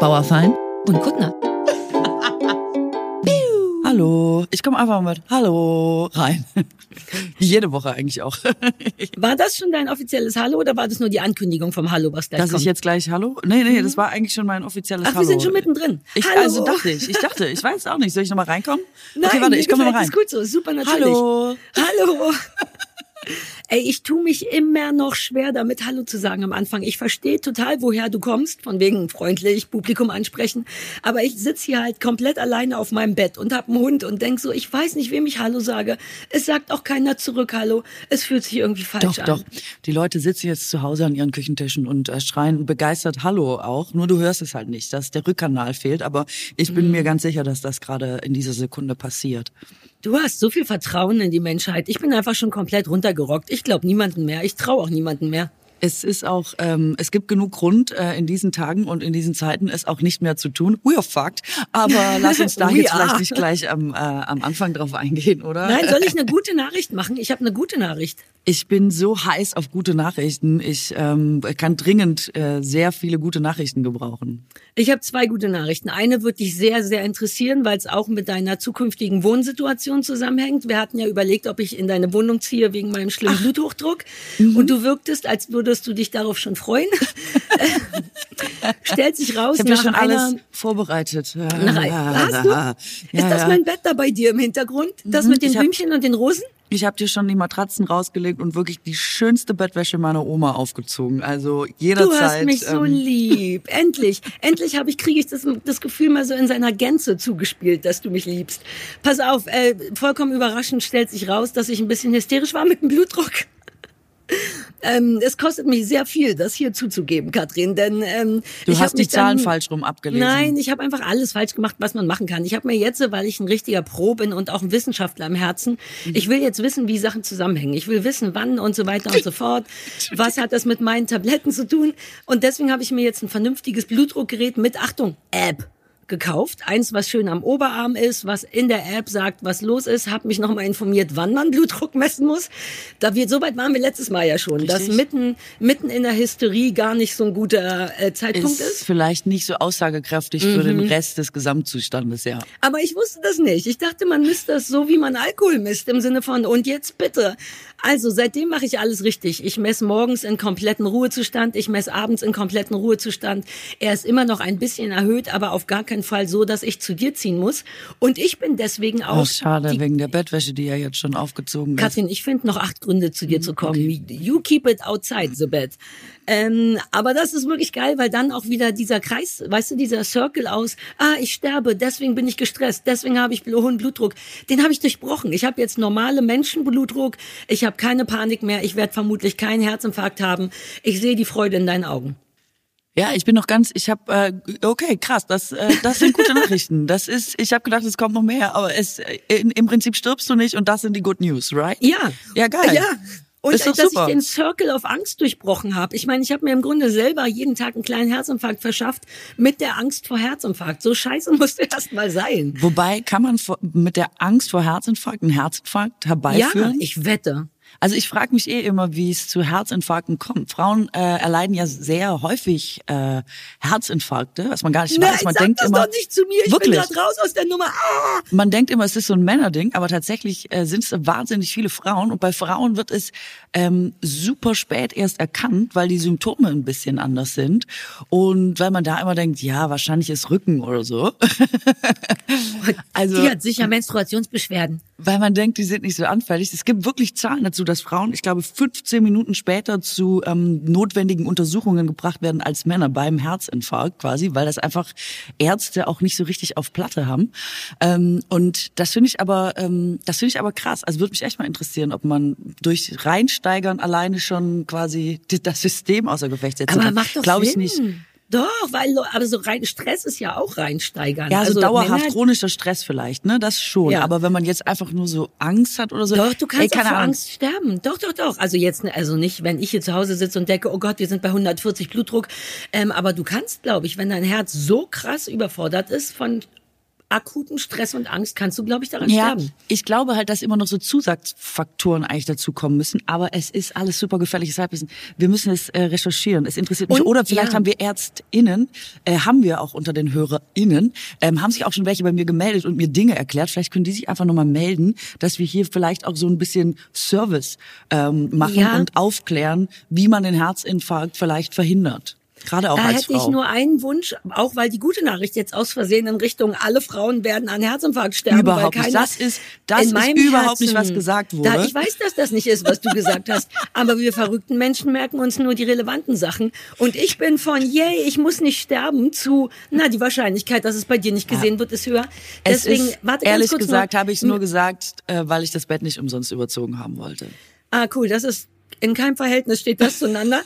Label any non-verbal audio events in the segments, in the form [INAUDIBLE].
Bauerfein und Kuttner. [LAUGHS] Hallo, ich komme einfach mit Hallo rein. [LAUGHS] Wie jede Woche eigentlich auch. [LAUGHS] War das schon dein offizielles Hallo oder war das nur die Ankündigung vom Hallo, was gleich Dass kommt? ich jetzt gleich Hallo? Nee, nee, das war eigentlich schon mein offizielles Ach, Hallo. wir sind schon mittendrin. Ich, Hallo. Also dachte ich, ich dachte, ich weiß auch nicht. Soll ich nochmal reinkommen? Nein, okay, warte, ich komme mal rein. das gut so, super natürlich. Hallo. Hallo. Ey, ich tu mich immer noch schwer damit Hallo zu sagen am Anfang. Ich verstehe total, woher du kommst, von wegen freundlich, Publikum ansprechen. Aber ich sitz hier halt komplett alleine auf meinem Bett und hab einen Hund und denk so, ich weiß nicht, wem ich Hallo sage. Es sagt auch keiner zurück Hallo. Es fühlt sich irgendwie falsch Doch, an. doch. Die Leute sitzen jetzt zu Hause an ihren Küchentischen und äh, schreien begeistert Hallo auch. Nur du hörst es halt nicht, dass der Rückkanal fehlt. Aber ich bin Mhm. mir ganz sicher, dass das gerade in dieser Sekunde passiert. Du hast so viel Vertrauen in die Menschheit. Ich bin einfach schon komplett runtergerockt. Ich glaube niemanden mehr. Ich traue auch niemanden mehr. Es ist auch, ähm, es gibt genug Grund äh, in diesen Tagen und in diesen Zeiten es auch nicht mehr zu tun. We are fucked. Aber [LAUGHS] lass uns da jetzt are. vielleicht nicht gleich am, äh, am Anfang drauf eingehen, oder? Nein, soll ich eine [LAUGHS] gute Nachricht machen? Ich habe eine gute Nachricht. Ich bin so heiß auf gute Nachrichten. Ich ähm, kann dringend äh, sehr viele gute Nachrichten gebrauchen. Ich habe zwei gute Nachrichten. Eine wird dich sehr, sehr interessieren, weil es auch mit deiner zukünftigen Wohnsituation zusammenhängt. Wir hatten ja überlegt, ob ich in deine Wohnung ziehe wegen meinem schlimmen Bluthochdruck. Mhm. Und du wirktest, als würdest du dich darauf schon freuen. [LAUGHS] Stellt sich raus, Ich habe ja schon einer... alles vorbereitet. Nach, hast du? Ja, Ist das ja. mein Bett da bei dir im Hintergrund? Das mit den Blümchen und den Rosen? Ich habe dir schon die Matratzen rausgelegt und wirklich die schönste Bettwäsche meiner Oma aufgezogen. Also jederzeit. Du hast mich so ähm, lieb. [LAUGHS] Endlich. Endlich habe ich, kriege ich das, das Gefühl mal so in seiner Gänze zugespielt, dass du mich liebst. Pass auf, äh, vollkommen überraschend stellt sich raus, dass ich ein bisschen hysterisch war mit dem Blutdruck. Ähm, es kostet mich sehr viel, das hier zuzugeben, Katrin, denn ähm, Du hast die mich dann- Zahlen falsch rum abgelesen. Nein, ich habe einfach alles falsch gemacht, was man machen kann. Ich habe mir jetzt, weil ich ein richtiger Pro bin und auch ein Wissenschaftler im Herzen, Mhm. ich will jetzt wissen, wie Sachen zusammenhängen. Ich will wissen, wann und so weiter und so fort. [LAUGHS] Was hat das mit meinen Tabletten zu tun? Und deswegen habe ich mir jetzt ein vernünftiges Blutdruckgerät mit, Achtung, App gekauft. Eins, was schön am Oberarm ist, was in der App sagt, was los ist. Habe mich nochmal informiert, wann man Blutdruck messen muss. Da wir, so weit waren wir letztes Mal ja schon, dass Richtig. mitten, mitten in der Hysterie gar nicht so ein guter äh, Zeitpunkt ist ist. vielleicht nicht so aussagekräftig für Mhm. den Rest des Gesamtzustandes, ja. Aber ich wusste das nicht. Ich dachte, man misst das so, wie man Alkohol misst, im Sinne von, und jetzt bitte. Also seitdem mache ich alles richtig. Ich messe morgens in kompletten Ruhezustand, ich messe abends in kompletten Ruhezustand. Er ist immer noch ein bisschen erhöht, aber auf gar keinen Fall so, dass ich zu dir ziehen muss. Und ich bin deswegen auch... Oh, schade, die, wegen der Bettwäsche, die ja jetzt schon aufgezogen ist. Katrin, ich finde noch acht Gründe, zu Mhm, dir zu kommen. You keep it outside the bed. Ähm, aber das ist wirklich geil, weil dann auch wieder dieser Kreis, weißt du, dieser Circle aus, ah, ich sterbe, deswegen bin ich gestresst, deswegen habe ich hohen Blutdruck, den habe ich durchbrochen. Ich habe jetzt normale Menschenblutdruck, ich habe keine Panik mehr, ich werde vermutlich keinen Herzinfarkt haben. Ich sehe die Freude in deinen Augen. Ja, ich bin noch ganz, ich habe, äh, okay, krass, das, äh, das sind gute [LAUGHS] Nachrichten. Das ist, ich habe gedacht, es kommt noch mehr, aber es, äh, in, im Prinzip stirbst du nicht und das sind die Good News, right? Ja. Ja, geil. Ja. Und Ist dass super. ich den Circle of Angst durchbrochen habe. Ich meine, ich habe mir im Grunde selber jeden Tag einen kleinen Herzinfarkt verschafft mit der Angst vor Herzinfarkt. So scheiße [LAUGHS] musste erst mal sein. Wobei kann man mit der Angst vor Herzinfarkt einen Herzinfarkt Ja, herbeiführen? ich wette. Also ich frage mich eh immer, wie es zu Herzinfarkten kommt. Frauen äh, erleiden ja sehr häufig äh, Herzinfarkte, was man gar nicht weiß. Man sag denkt das immer, doch nicht zu mir. Ich wirklich. bin gerade raus aus der Nummer. Ah! Man denkt immer, es ist so ein Männerding, aber tatsächlich äh, sind es wahnsinnig viele Frauen. Und bei Frauen wird es ähm, super spät erst erkannt, weil die Symptome ein bisschen anders sind. Und weil man da immer denkt, ja, wahrscheinlich ist Rücken oder so. [LAUGHS] also, Die hat sicher Menstruationsbeschwerden. weil man denkt, die sind nicht so anfällig. Es gibt wirklich Zahlen dazu, dass Frauen, ich glaube, 15 Minuten später zu ähm, notwendigen Untersuchungen gebracht werden als Männer beim Herzinfarkt quasi, weil das einfach Ärzte auch nicht so richtig auf Platte haben. Ähm, und das finde ich aber, ähm, das finde ich aber krass. Also würde mich echt mal interessieren, ob man durch Reinsteigern alleine schon quasi das System außer Gefecht setzen Aber kann. macht doch Glaube ich Sinn. nicht. Doch, weil aber so rein Stress ist ja auch reinsteigern. Ja, so also dauerhaft Männer- chronischer Stress vielleicht, ne? Das schon. Ja. Aber wenn man jetzt einfach nur so Angst hat oder so. Doch, du kannst ey, auch keine vor Ahnung. Angst sterben. Doch, doch, doch. Also jetzt, also nicht, wenn ich hier zu Hause sitze und denke, oh Gott, wir sind bei 140 Blutdruck. Ähm, aber du kannst, glaube ich, wenn dein Herz so krass überfordert ist von akuten Stress und Angst kannst du, glaube ich, daran Ja, sterben. ich glaube halt, dass immer noch so Zusatzfaktoren eigentlich dazu kommen müssen, aber es ist alles super gefährliches Halbwissen. Wir müssen es äh, recherchieren. Es interessiert mich. Und, Oder vielleicht ja. haben wir ÄrztInnen, äh, haben wir auch unter den HörerInnen, ähm, haben sich auch schon welche bei mir gemeldet und mir Dinge erklärt. Vielleicht können die sich einfach nochmal melden, dass wir hier vielleicht auch so ein bisschen Service ähm, machen Ja. und aufklären, wie man den Herzinfarkt vielleicht verhindert. Gerade auch Da als hätte Frau. ich nur einen Wunsch, auch weil die gute Nachricht jetzt aus Versehen in Richtung alle Frauen werden an Herzinfarkt sterben. Überhaupt weil nicht. keiner Das ist- das in ist überhaupt nicht, Herzen- was gesagt wurde. Da, ich weiß, dass das nicht ist, was du gesagt hast. [LAUGHS] Aber wir verrückten Menschen merken uns nur die relevanten Sachen. Und ich bin von, yay, ich muss nicht sterben, zu, na, die Wahrscheinlichkeit, dass es bei dir nicht gesehen wird, ist höher. Es Deswegen, ist, warte ehrlich gesagt, habe ich es nur gesagt, äh, weil ich das Bett nicht umsonst überzogen haben wollte. Ah, cool, das ist, in keinem Verhältnis steht das zueinander.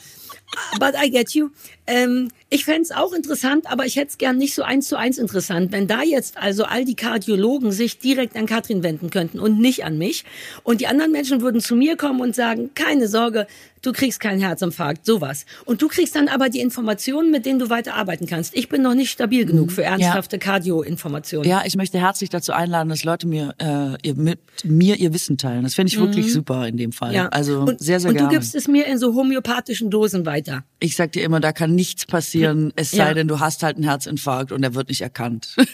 But I get you. Ähm, ich fänd's auch interessant, aber ich hätte es gern nicht so eins zu eins interessant, wenn da jetzt also all die Kardiologen sich direkt an Katrin wenden könnten und nicht an mich. Und die anderen Menschen würden zu mir kommen und sagen, keine Sorge, du kriegst keinen Herzinfarkt, sowas. Und du kriegst dann aber die Informationen, mit denen du weiter arbeiten kannst. Ich bin noch nicht stabil genug für ernsthafte Cardio-Informationen. Ja, ich möchte herzlich dazu einladen, dass Leute mir, äh, ihr, mit mir ihr Wissen teilen. Das finde ich wirklich super in dem Fall. Ja. Also und, sehr, sehr und gerne. du gibst es mir in so homöopathischen Dosen weiter. ich sag dir immer, da kann nichts passieren, es sei Ja. denn, du hast halt einen Herzinfarkt und der wird nicht erkannt. [LAUGHS]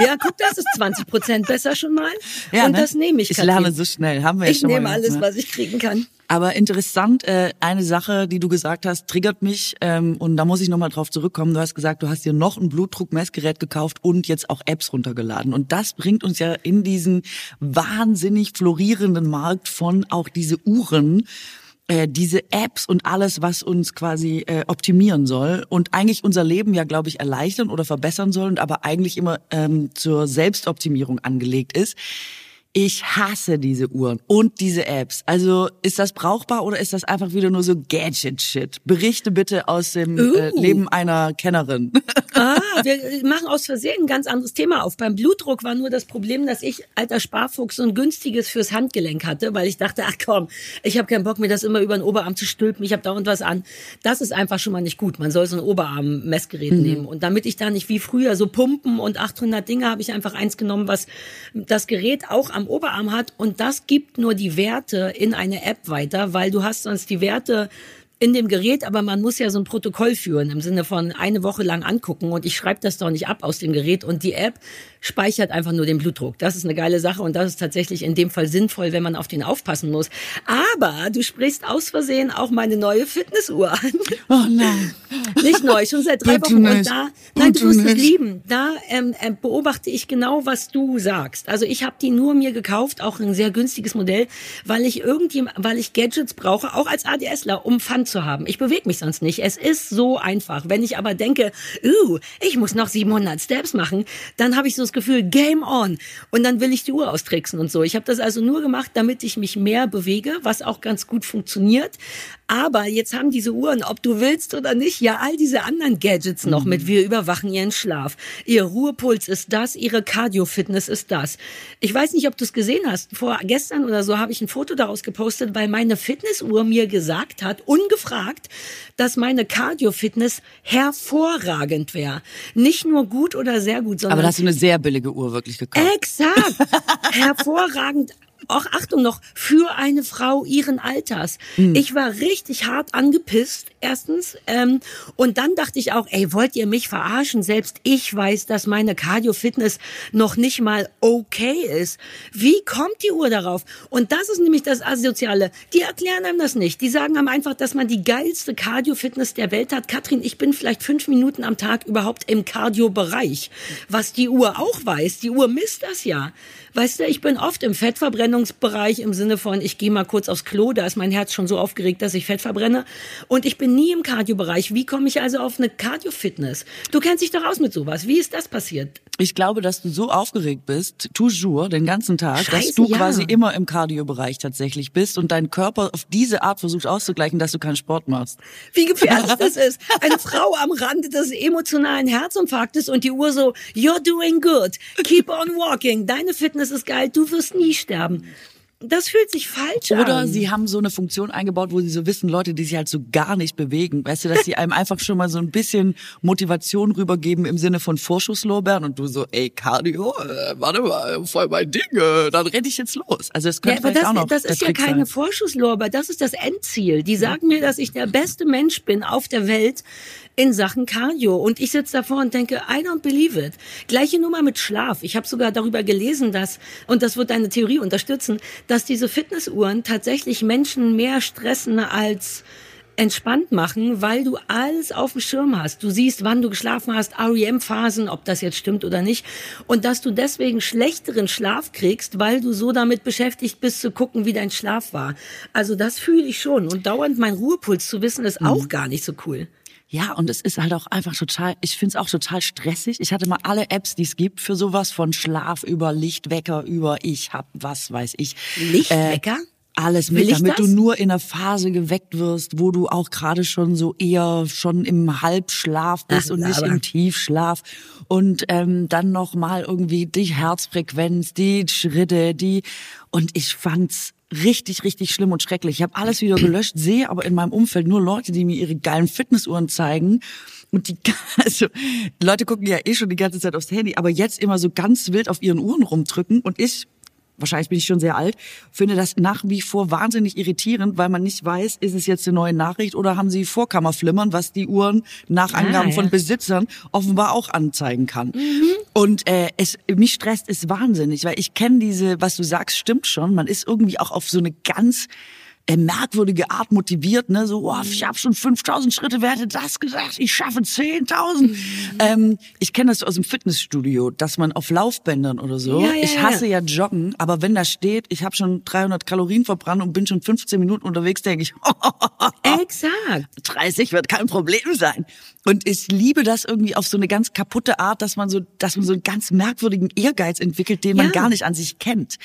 Ja, guck, das ist 20 Prozent besser schon mal. ja, und ne? das nehme ich, Ich lerne so schnell. Haben wir ja Ich schon nehme mal alles, ne? was ich kriegen kann. Aber interessant, äh, eine Sache, die du gesagt hast, triggert mich ähm, und da muss ich nochmal drauf zurückkommen. Du hast gesagt, du hast dir noch ein Blutdruckmessgerät gekauft und jetzt auch Apps runtergeladen. Und das bringt uns ja in diesen wahnsinnig florierenden Markt von auch diese Uhren, äh, diese Apps und alles, was uns quasi äh, optimieren soll und eigentlich unser Leben ja, glaube ich, erleichtern oder verbessern soll und aber eigentlich immer ähm, zur Selbstoptimierung angelegt ist. Ich hasse diese Uhren und diese Apps. Also ist das brauchbar oder ist das einfach wieder nur so Gadget-Shit? Berichte bitte aus dem äh. Leben einer Kennerin. [LAUGHS] Ah, wir machen aus Versehen ein ganz anderes Thema auf. Beim Blutdruck war nur das Problem, dass ich, alter Sparfuchs, so ein günstiges fürs Handgelenk hatte, weil ich dachte, ach komm, ich habe keinen Bock, mir das immer über den Oberarm zu stülpen, ich habe dauernd was an. Das ist einfach schon mal nicht gut. Man soll so ein Oberarm-Messgerät nehmen. Und damit ich da nicht wie früher so Pumpen und 800 Dinge, habe ich einfach eins genommen, was das Gerät auch am Oberarm hat. Und das gibt nur die Werte in eine App weiter, weil du hast sonst die Werte in dem Gerät, aber man muss ja so ein Protokoll führen im Sinne von eine Woche lang angucken und ich schreibe das doch nicht ab aus dem Gerät. Und die App speichert einfach nur den Blutdruck. Das ist eine geile Sache und das ist tatsächlich in dem Fall sinnvoll, wenn man auf den aufpassen muss. Aber du sprichst aus Versehen auch meine neue Fitnessuhr an. Oh nein. [LAUGHS] Nicht neu, schon seit drei Wochen. Und da, nein, du wirst es nicht. lieben. Da ähm, äh, beobachte ich genau, was du sagst. Also ich habe die nur mir gekauft, auch ein sehr günstiges Modell, weil ich irgendwie, weil ich Gadgets brauche, auch als ADSler, um Fun zu haben. Ich bewege mich sonst nicht. Es ist so einfach. Wenn ich aber denke, uh, ich muss noch 700 Steps machen, dann habe ich so das Gefühl, Game on. Und dann will ich die Uhr austricksen und so. Ich habe das also nur gemacht, damit ich mich mehr bewege, was auch ganz gut funktioniert. Aber jetzt haben diese Uhren, ob du willst oder nicht, ja all diese anderen Gadgets noch mit. Wir überwachen ihren Schlaf. Ihr Ruhepuls ist das, ihre Cardio-Fitness ist das. Ich weiß nicht, ob du es gesehen hast. Vor gestern oder so habe ich ein Foto daraus gepostet, weil meine Fitnessuhr mir gesagt hat, ungefragt, dass meine Cardio-Fitness hervorragend wäre. Nicht nur gut oder sehr gut, sondern Aber da hast du eine sehr billige Uhr wirklich gekauft. Exakt. [LAUGHS] Hervorragend. Auch Achtung noch, für eine Frau ihren Alters. Ich war richtig hart angepisst, erstens. Ähm, und dann dachte ich auch, ey, wollt ihr mich verarschen? Selbst ich weiß, dass meine Cardio-Fitness noch nicht mal okay ist. Wie kommt die Uhr darauf? Und das ist nämlich das Asoziale. Die erklären einem das nicht. Die sagen einem einfach, dass man die geilste Cardio-Fitness der Welt hat. Katrin, ich bin vielleicht fünf Minuten am Tag überhaupt im Cardio-Bereich. Was die Uhr auch weiß. Die Uhr misst das ja. Weißt du, ich bin oft im Fettverbrennungsbereich im Sinne von, ich gehe mal kurz aufs Klo, da ist mein Herz schon so aufgeregt, dass ich Fett verbrenne. Und ich bin nie im Cardio-Bereich. Wie komme ich also auf eine Cardio-Fitness? Du kennst dich doch aus mit sowas. Wie ist das passiert? Ich glaube, dass du so aufgeregt bist, toujours, den ganzen Tag, dass Scheiße, du ja. quasi immer im Cardio-Bereich tatsächlich bist und deinen Körper auf diese Art versuchst auszugleichen, dass du keinen Sport machst. Wie gefährlich [LAUGHS] das ist. Eine Frau am Rande des emotionalen Herzinfarktes und die Uhr so, you're doing good. Keep on walking. Deine Fitness ist geil. Du wirst nie sterben. Das fühlt sich falsch Oder an. sie haben so eine Funktion eingebaut, wo sie so wissen, Leute, die sich halt so gar nicht bewegen, weißt du, dass sie [LAUGHS] einem einfach schon mal so ein bisschen Motivation rübergeben im Sinne von Vorschusslorbeeren und du so, ey, Cardio, äh, warte mal, voll mein Ding, äh, dann renne ich jetzt los. Also es könnte Ja, vielleicht das, auch noch das ist ja Trick keine sein. Vorschusslorbeer, das ist das Endziel. Die sagen mir, dass ich der beste Mensch bin auf der Welt in Sachen Cardio. Und ich sitze davor und denke, I don't believe it. Gleiche Nummer mit Schlaf. Ich habe sogar darüber gelesen, dass, und das wird deine Theorie unterstützen, dass diese Fitnessuhren tatsächlich Menschen mehr stressen als entspannt machen, weil du alles auf dem Schirm hast. Du siehst, wann du geschlafen hast, REM-Phasen, ob das jetzt stimmt oder nicht. Und dass du deswegen schlechteren Schlaf kriegst, weil du so damit beschäftigt bist, zu gucken, wie dein Schlaf war. Also das fühle ich schon. Und dauernd mein Ruhepuls zu wissen, ist auch gar nicht so cool. Ja, und es ist halt auch einfach total, ich find's auch total stressig. Ich hatte mal alle Apps, die es gibt für sowas, von Schlaf über Lichtwecker über ich hab was weiß ich. Lichtwecker? Äh, alles mit, damit das? du nur in einer Phase geweckt wirst, wo du auch gerade schon so eher schon im Halbschlaf bist Ach, und nicht aber- im Tiefschlaf. Und ähm, dann noch mal irgendwie die Herzfrequenz, die Schritte, die und ich fand's richtig, richtig schlimm und schrecklich. Ich habe alles wieder gelöscht, sehe aber in meinem Umfeld nur Leute, die mir ihre geilen Fitnessuhren zeigen. Und die, [LAUGHS] also, Leute gucken ja eh schon die ganze Zeit aufs Handy, aber jetzt immer so ganz wild auf ihren Uhren rumdrücken. Und ich, wahrscheinlich bin ich schon sehr alt, finde das nach wie vor wahnsinnig irritierend, weil man nicht weiß, ist es jetzt eine neue Nachricht oder haben sie Vorkammerflimmern, was die Uhren nach Angaben Ah, von ja. Besitzern offenbar auch anzeigen kann. Und äh, es mich stresst es wahnsinnig, weil ich kenne diese, was du sagst, stimmt schon. Man ist irgendwie auch auf so eine ganz merkwürdige Art motiviert, ne? So, oh, ich habe schon 5000 Schritte, wer hätte das gesagt? Ich schaffe 10.000. Ähm, ich kenne das aus dem Fitnessstudio, dass man auf Laufbändern oder so. Ja, ja, ich ja. hasse ja Joggen, aber wenn da steht, ich habe schon 300 Kalorien verbrannt und bin schon 15 Minuten unterwegs, denke ich, [LAUGHS] Exakt. 30 wird kein Problem sein. Und ich liebe das irgendwie auf so eine ganz kaputte Art, dass man so, dass man so einen ganz merkwürdigen Ehrgeiz entwickelt, den man Ja. gar nicht an sich kennt.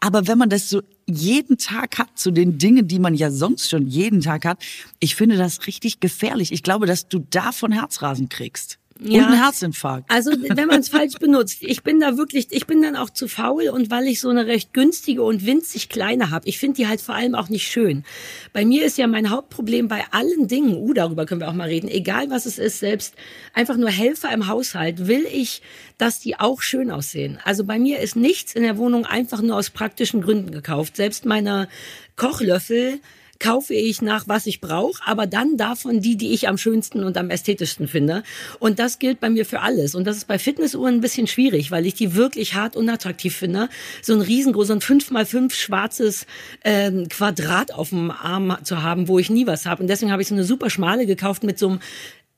Aber wenn man das so jeden Tag hat, zu den Dingen, die man ja sonst schon jeden Tag hat, ich finde das richtig gefährlich. Ich glaube, dass du davon Herzrasen kriegst. Ja. Und einen Herzinfarkt. Also wenn man es falsch benutzt, ich bin da wirklich, ich bin dann auch zu faul und weil ich so eine recht günstige und winzig kleine habe, ich finde die halt vor allem auch nicht schön. Bei mir ist ja mein Hauptproblem bei allen Dingen, uh, darüber können wir auch mal reden, egal was es ist, selbst einfach nur Helfer im Haushalt, will ich, dass die auch schön aussehen. Also bei mir ist nichts in der Wohnung einfach nur aus praktischen Gründen gekauft. Selbst meine Kochlöffel kaufe ich nach, was ich brauche, aber dann davon die, die ich am schönsten und am ästhetischsten finde. Und das gilt bei mir für alles. Und das ist bei Fitnessuhren ein bisschen schwierig, weil ich die wirklich hart unattraktiv finde. So ein riesengroßes, so ein 5x5 schwarzes ähm, Quadrat auf dem Arm zu haben, wo ich nie was habe. Und deswegen habe ich so eine super schmale gekauft mit so einem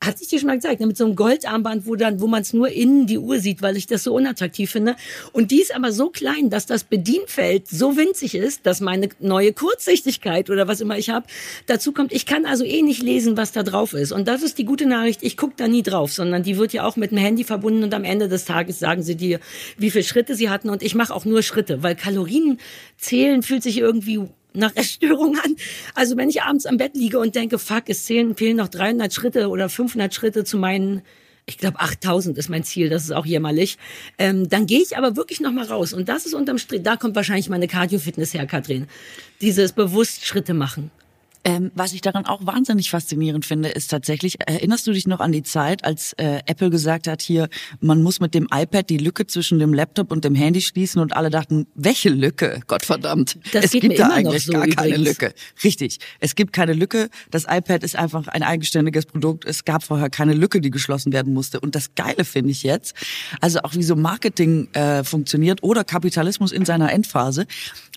hat ich dir schon mal gezeigt, ne, mit so einem Goldarmband, wo dann, wo man es nur innen die Uhr sieht, weil ich das so unattraktiv finde. Und die ist aber so klein, dass das Bedienfeld so winzig ist, dass meine neue Kurzsichtigkeit oder was immer ich habe, dazu kommt, ich kann also eh nicht lesen, was da drauf ist. Und das ist die gute Nachricht, ich gucke da nie drauf, sondern die wird ja auch mit dem Handy verbunden und am Ende des Tages sagen sie dir, wie viele Schritte sie hatten. Und ich mache auch nur Schritte, weil Kalorien zählen fühlt sich irgendwie nach Essstörung an. Also wenn ich abends am Bett liege und denke, fuck, es zählen, fehlen noch 300 Schritte oder 500 Schritte zu meinen, ich glaube 8000 ist mein Ziel, das ist auch jämmerlich, ähm, dann gehe ich aber wirklich noch mal raus. Und das ist unterm Strich, da kommt wahrscheinlich meine Cardio-Fitness her, Katrin. Dieses bewusst Schritte machen. Ähm, was ich daran auch wahnsinnig faszinierend finde, ist tatsächlich, erinnerst du dich noch an die Zeit, als äh, Apple gesagt hat, hier, man muss mit dem iPad die Lücke zwischen dem Laptop und dem Handy schließen und alle dachten, welche Lücke? Gottverdammt. Das es gibt da eigentlich so gar keine übrigens. Lücke. Richtig. Es gibt keine Lücke. Das iPad ist einfach ein eigenständiges Produkt. Es gab vorher keine Lücke, die geschlossen werden musste. Und das Geile finde ich jetzt, also auch wie so Marketing äh, funktioniert oder Kapitalismus in seiner Endphase.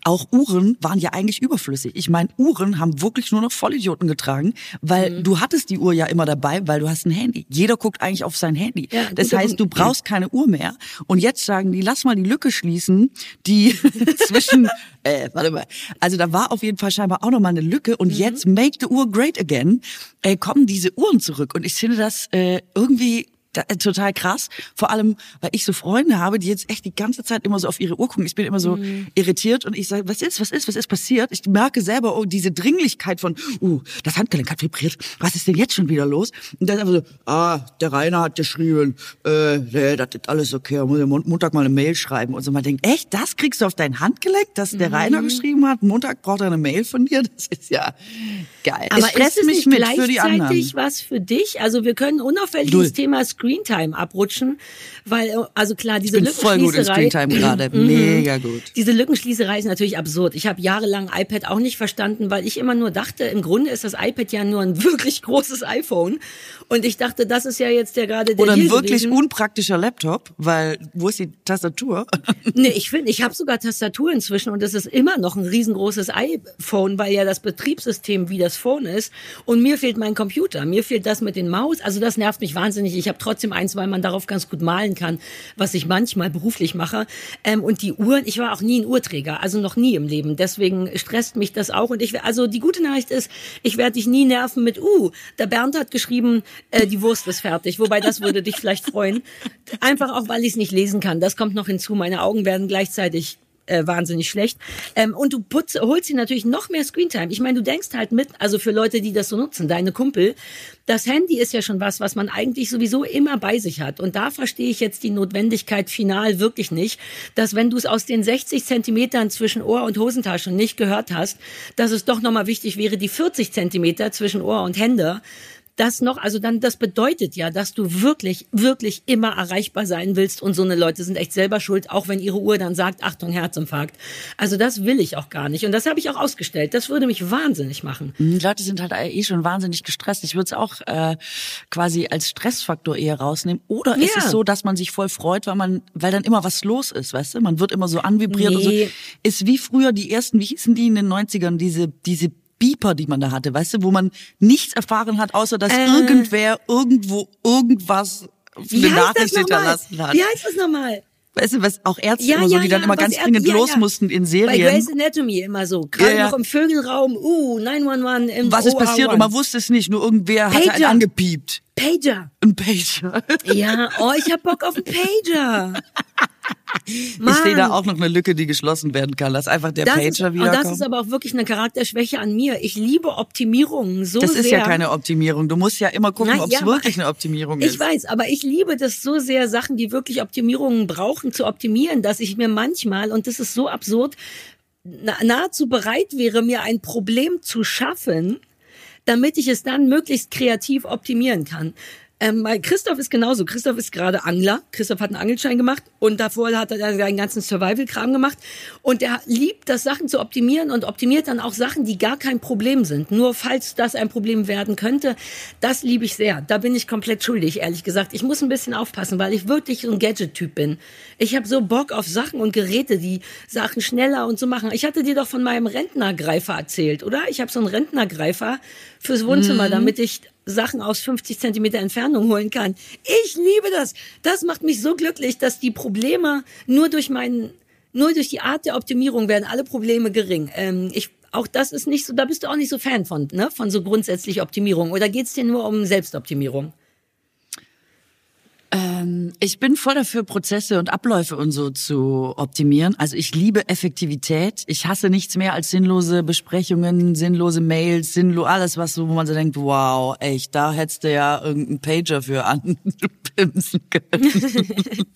Auch Uhren waren ja eigentlich überflüssig. Ich meine, Uhren haben wirklich nur noch Vollidioten getragen, weil Mhm. du hattest die Uhr ja immer dabei, weil du hast ein Handy. Jeder guckt eigentlich auf sein Handy. Ja, das heißt, du brauchst keine Uhr mehr. Und jetzt sagen die, lass mal die Lücke schließen, die [LAUGHS] zwischen, [LAUGHS] äh, warte mal. Also da war auf jeden Fall scheinbar auch noch mal eine Lücke. Und Mhm. jetzt make the Uhr great again. Äh, kommen diese Uhren zurück. Und ich finde das äh, irgendwie da, äh, total krass. Vor allem, weil ich so Freunde habe, die jetzt echt die ganze Zeit immer so auf ihre Uhr gucken. Ich bin immer so mhm. irritiert und ich sage, was ist, was ist, was ist passiert? Ich merke selber, oh, diese Dringlichkeit von, uh, das Handgelenk hat vibriert. Was ist denn jetzt schon wieder los? Und dann einfach so, ah, der Rainer hat geschrieben, äh, nee, das ist alles okay, muss Montag mal eine Mail schreiben. Und so man denkt, echt, das kriegst du auf dein Handgelenk, dass der mhm. Rainer geschrieben hat? Montag braucht er eine Mail von dir? Das ist ja geil. Aber es ist es mich mit für die anderen. was für dich? Also wir können unauffällig das Thema Screentime abrutschen, weil also klar diese ich bin voll gut in Screentime [LAUGHS] gerade, mhm. mega gut. Diese Lückenschließerei ist natürlich absurd. Ich habe jahrelang iPad auch nicht verstanden, weil ich immer nur dachte, im Grunde ist das iPad ja nur ein [LAUGHS] wirklich großes iPhone und ich dachte, das ist ja jetzt der gerade der Oder ein wirklich gewesen. unpraktischer Laptop, weil wo ist die Tastatur? [LAUGHS] nee, ich finde, ich habe sogar Tastatur inzwischen und es ist immer noch ein riesengroßes iPhone, weil ja das Betriebssystem wie das Phone ist und mir fehlt mein Computer, mir fehlt das mit den Maus, also das nervt mich wahnsinnig. Ich habe trotzdem eins, weil man darauf ganz gut malen kann, was ich manchmal beruflich mache. Ähm, und die Uhren, ich war auch nie ein Uhrträger, also noch nie im Leben. Deswegen stresst mich das auch. Und ich, also die gute Nachricht ist, ich werde dich nie nerven mit, uh, der Bernd hat geschrieben, äh, die Wurst ist fertig. Wobei das würde dich vielleicht freuen. Einfach auch, weil ich es nicht lesen kann. Das kommt noch hinzu. Meine Augen werden gleichzeitig äh, wahnsinnig schlecht. Ähm, und du putz, holst sie natürlich noch mehr Screentime. Ich meine, du denkst halt mit, also für Leute, die das so nutzen, deine Kumpel, das Handy ist ja schon was, was man eigentlich sowieso immer bei sich hat. Und da verstehe ich jetzt die Notwendigkeit final wirklich nicht, dass wenn du es aus den 60 Zentimetern zwischen Ohr und Hosentasche nicht gehört hast, dass es doch nochmal wichtig wäre, die 40 Zentimeter zwischen Ohr und Hände das noch, also dann, das bedeutet ja, dass du wirklich, wirklich immer erreichbar sein willst und so eine Leute sind echt selber schuld, auch wenn ihre Uhr dann sagt, Achtung, Herzinfarkt. Also das will ich auch gar nicht und das habe ich auch ausgestellt. Das würde mich wahnsinnig machen. Die Leute sind halt eh schon wahnsinnig gestresst. Ich würde es auch äh, quasi als Stressfaktor eher rausnehmen. Oder ja. ist es so, dass man sich voll freut, weil man, weil dann immer was los ist, weißt du? Man wird immer so anvibriert nee. und so. Ist wie früher die ersten, wie hießen die in den 90ern, diese, diese Beeper, die man da hatte, weißt du, wo man nichts erfahren hat, außer dass äh. irgendwer irgendwo irgendwas eine Nachricht hinterlassen hat. Wie heißt das nochmal? Weißt du, was auch Ärzte ja, oder so, die ja, dann immer ganz dringend ja, los mussten in Serien. Bei Grey's Anatomy immer so. Gerade noch im Vögelraum, uh, 911 im Was ist passiert? Und man wusste es nicht, nur irgendwer Pager. hat einen angepiept. Pager. Ein Pager. Ja, oh, ich hab Bock auf einen Pager. [LAUGHS] Mann. [LAUGHS] Ich sehe da auch noch eine Lücke, die geschlossen werden kann, dass einfach der das Pager wieder. Und das ist aber auch wirklich eine Charakterschwäche an mir. Ich liebe Optimierungen so sehr. Das ist ja keine Optimierung. Du musst ja immer gucken, ob es ja, wirklich eine Optimierung ist. Ich weiß, aber ich liebe das so sehr, Sachen, die wirklich Optimierungen brauchen, zu optimieren, dass ich mir manchmal, und das ist so absurd, nahezu bereit wäre, mir ein Problem zu schaffen, damit ich es dann möglichst kreativ optimieren kann. Ähm, Christoph ist genauso. Christoph ist gerade Angler. Christoph hat einen Angelschein gemacht und davor hat er seinen ganzen Survival-Kram gemacht. Und er liebt das, Sachen zu optimieren und optimiert dann auch Sachen, die gar kein Problem sind. Nur falls das ein Problem werden könnte, das liebe ich sehr. Da bin ich komplett schuldig, ehrlich gesagt. Ich muss ein bisschen aufpassen, weil ich wirklich so ein Gadget-Typ bin. Ich habe so Bock auf Sachen und Geräte, die Sachen schneller und so machen. Ich hatte dir doch von meinem Rentnergreifer erzählt, oder? Ich habe so einen Rentnergreifer fürs Wohnzimmer, mhm. damit ich Sachen aus 50 Zentimeter Entfernung holen kann. Ich liebe das. Das macht mich so glücklich, dass die Probleme nur durch meinen, nur durch die Art der Optimierung werden alle Probleme gering. Ähm, ich auch das ist nicht so, da bist du auch nicht so Fan von, ne? Von so grundsätzlich Optimierung. Oder geht's dir nur um Selbstoptimierung? Ähm, ich bin voll dafür, Prozesse und Abläufe und so zu optimieren. Also ich liebe Effektivität. Ich hasse nichts mehr als sinnlose Besprechungen, sinnlose Mails, sinnlos alles, was so, wo man so denkt, wow, echt, da hättest du ja irgendeinen Pager für anpimsen [LAUGHS] können. [LAUGHS]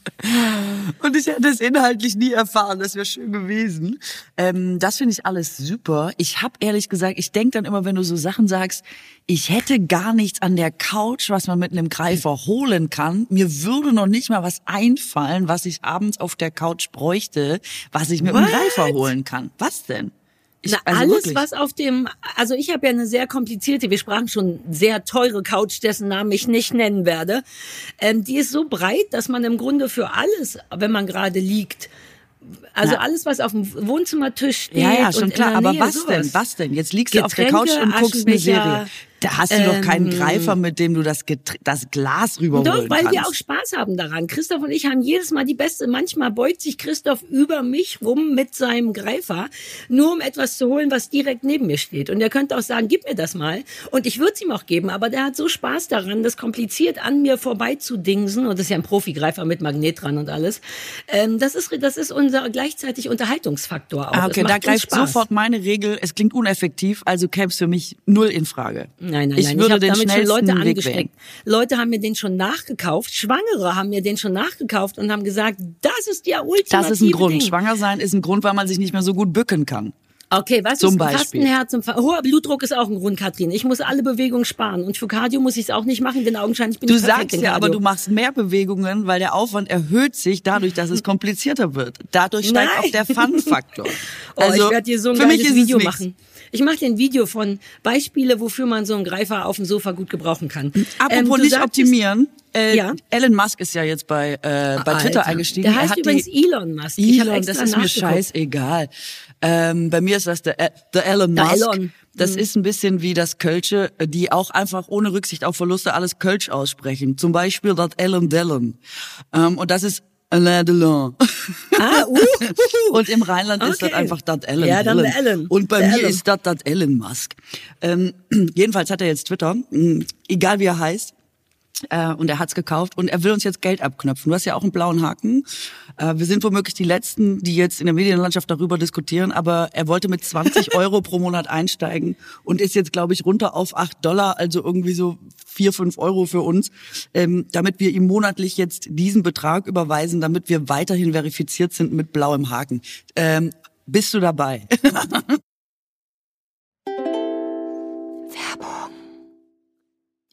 und ich hätte es inhaltlich nie erfahren. Das wäre schön gewesen. Ähm, das finde ich alles super. Ich habe ehrlich gesagt, ich denk dann immer, wenn du so Sachen sagst, ich hätte gar nichts an der Couch, was man mit einem Greifer holen kann. Mir würde noch nicht mal was einfallen, was ich abends auf der Couch bräuchte, was ich mit What? einem Greifer holen kann. Was denn? Ich, Na, also alles, wirklich. was auf dem, also ich habe ja eine sehr komplizierte, wir sprachen schon sehr teure Couch, dessen Namen ich nicht nennen werde. Ähm, die ist so breit, dass man im Grunde für alles, wenn man gerade liegt, also ja. alles, was auf dem Wohnzimmertisch steht. Ja, ja, schon klar. Aber was sowas. denn? Was denn? Jetzt liegst du Getränke, auf der Couch und guckst eine Serie. Da hast du ähm, doch keinen ähm, Greifer, mit dem du das, Getr das Glas rüberholen Doch, weil kannst. wir auch Spaß haben daran. Christoph und ich haben jedes Mal die beste. Manchmal beugt sich Christoph über mich rum mit seinem Greifer, nur um etwas zu holen, was direkt neben mir steht. Und er könnte auch sagen, gib mir das mal. Und ich würde es ihm auch geben, aber der hat so Spaß daran, das kompliziert an mir vorbei zu dingsen. Und das ist ja ein Profigreifer mit Magnet dran und alles. Ähm, das ist, das ist unser gleichzeitig Unterhaltungsfaktor auch. Ah, okay, da greift sofort meine Regel. Es klingt uneffektiv, also käme es für mich null in Frage. Nein, nein, ich nein. Würde ich den damit schon Leute angesteckt. Leute haben mir den schon nachgekauft. Schwangere haben mir den schon nachgekauft und haben gesagt, das ist ja ultimative Das ist ein Grund. Ding. Schwanger sein ist ein Grund, weil man sich nicht mehr so gut bücken kann. Okay, was Zum ist Beispiel. Fastenherz? und Hoher Blutdruck ist auch ein Grund, Katrin. Ich muss alle Bewegungen sparen. Und für Cardio muss ich es auch nicht machen, denn augenscheinlich bin Du ich perfekt sagst ja, aber du machst mehr Bewegungen, weil der Aufwand erhöht sich dadurch, dass es komplizierter wird. Dadurch steigt Nein. auch der Fun-Faktor. [LAUGHS] Oh, ich werde dir so ein Also, für mich geiles ist es Video nichts. Ich mache dir ein Video von Beispiele, wofür man so einen Greifer auf dem Sofa gut gebrauchen kann. Apropos Ähm, nicht sagtest- optimieren. Äh, Ja. Elon Musk ist ja jetzt bei, äh, bei Twitter Alter. eingestiegen. Der Er heißt hat übrigens die, Elon Musk. Elon, das ist mir scheißegal. Ähm, bei mir ist das der, äh, der Elon Der Musk. Elon. Das ist ein bisschen wie das Kölsche, die auch einfach ohne Rücksicht auf Verluste alles Kölsch aussprechen. Zum Beispiel das Ellen Dellen. Ähm, und das ist Alain Delon. Ah, [LAUGHS] uh, Und im Rheinland ist das Okay. einfach das Ellen. Ja, dann Ellen. Und bei Der mir Ellen. ist das das Elon Musk. Ähm, [CLEARS THROAT] jedenfalls hat er jetzt Twitter, mh, egal wie er heißt. Äh, und er hat's gekauft und er will uns jetzt Geld abknöpfen. Du hast ja auch einen blauen Haken. Äh, wir sind womöglich die Letzten, die jetzt in der Medienlandschaft darüber diskutieren, aber er wollte mit 20 [LAUGHS] Euro pro Monat einsteigen und ist jetzt, glaube ich, runter auf 8 Dollar, also irgendwie so 4, 5 Euro für uns, ähm, damit wir ihm monatlich jetzt diesen Betrag überweisen, damit wir weiterhin verifiziert sind mit blauem Haken. Ähm, bist du dabei? [LAUGHS]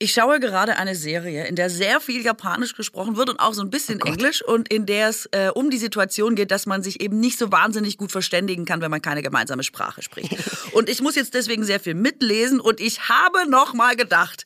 Ich schaue gerade eine Serie, in der sehr viel Japanisch gesprochen wird und auch so ein bisschen Englisch und in der es äh, um die Situation geht, dass man sich eben nicht so wahnsinnig gut verständigen kann, wenn man keine gemeinsame Sprache spricht. [LAUGHS] Und ich muss jetzt deswegen sehr viel mitlesen und ich habe noch mal gedacht,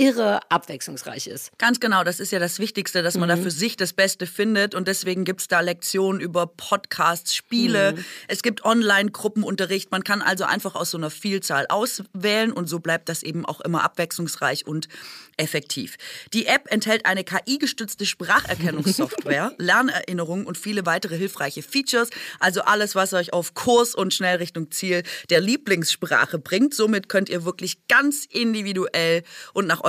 irre abwechslungsreich ist. Ganz genau, das ist ja das Wichtigste, dass man da für sich das Beste findet und deswegen gibt's da Lektionen über Podcasts, Spiele, es gibt Online-Gruppenunterricht, man kann also einfach aus so einer Vielzahl auswählen und so bleibt das eben auch immer abwechslungsreich und effektiv. Die App enthält eine KI-gestützte Spracherkennungssoftware, [LAUGHS] Lernerinnerungen und viele weitere hilfreiche Features, also alles, was euch auf Kurs und schnell Richtung Ziel der Lieblingssprache bringt. Somit könnt ihr wirklich ganz individuell und nach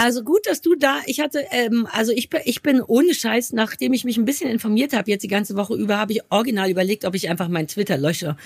Also gut, dass du da, ich hatte, ähm, also ich, ich bin ohne Scheiß, nachdem ich mich ein bisschen informiert habe, jetzt die ganze Woche über, habe ich original überlegt, ob ich einfach meinen Twitter lösche.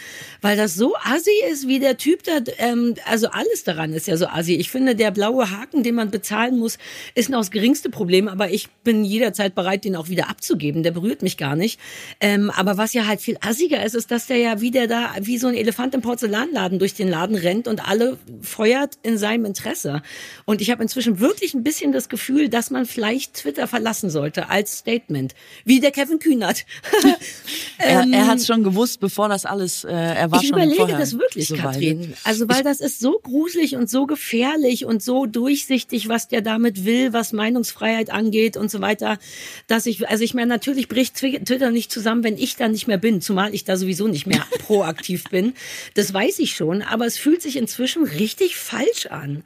Weil das so assi ist, wie der Typ da, ähm, also alles daran ist ja so assi. Ich finde, der blaue Haken, den man bezahlen muss, ist noch das geringste Problem, aber ich bin jederzeit bereit, den auch wieder abzugeben. Der berührt mich gar nicht. Ähm, aber was ja halt viel assiger ist, ist, dass der ja wieder da, wie so ein Elefant im Porzellanladen durch den Laden rennt und alle feuert in seinem Interesse. Und ich habe inzwischen wirklich wirklich ein bisschen das Gefühl, dass man vielleicht Twitter verlassen sollte als Statement, wie der Kevin Kühnert. [LAUGHS] er, er hat es schon gewusst, bevor das alles, äh, er war ich schon überlege das wirklich, so Katrin. Also weil das ist so gruselig und so gefährlich und so durchsichtig, was der damit will, was Meinungsfreiheit angeht und so weiter, dass ich, also ich meine, natürlich bricht Twitter nicht zusammen, wenn ich da nicht mehr bin, zumal ich da sowieso nicht mehr [LAUGHS] proaktiv bin. Das weiß ich schon, aber es fühlt sich inzwischen richtig falsch an.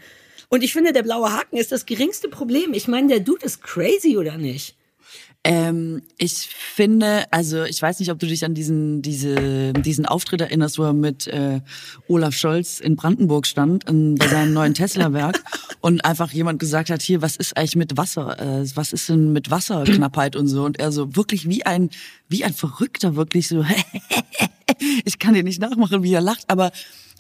Und ich finde, der blaue Haken ist das geringste Problem. Ich meine, der Dude ist crazy, oder nicht? Ähm, ich finde, also ich weiß nicht, ob du dich an diesen diese, diesen Auftritt erinnerst, wo er mit äh, Olaf Scholz in Brandenburg stand, in, bei seinem neuen Tesla-Werk [LAUGHS] und einfach jemand gesagt hat, hier, was ist eigentlich mit Wasser? Äh, was ist denn mit Wasserknappheit und so? Und er so wirklich wie ein wie ein Verrückter, wirklich so, [LAUGHS] [LAUGHS] ich kann dir nicht nachmachen, wie er lacht, aber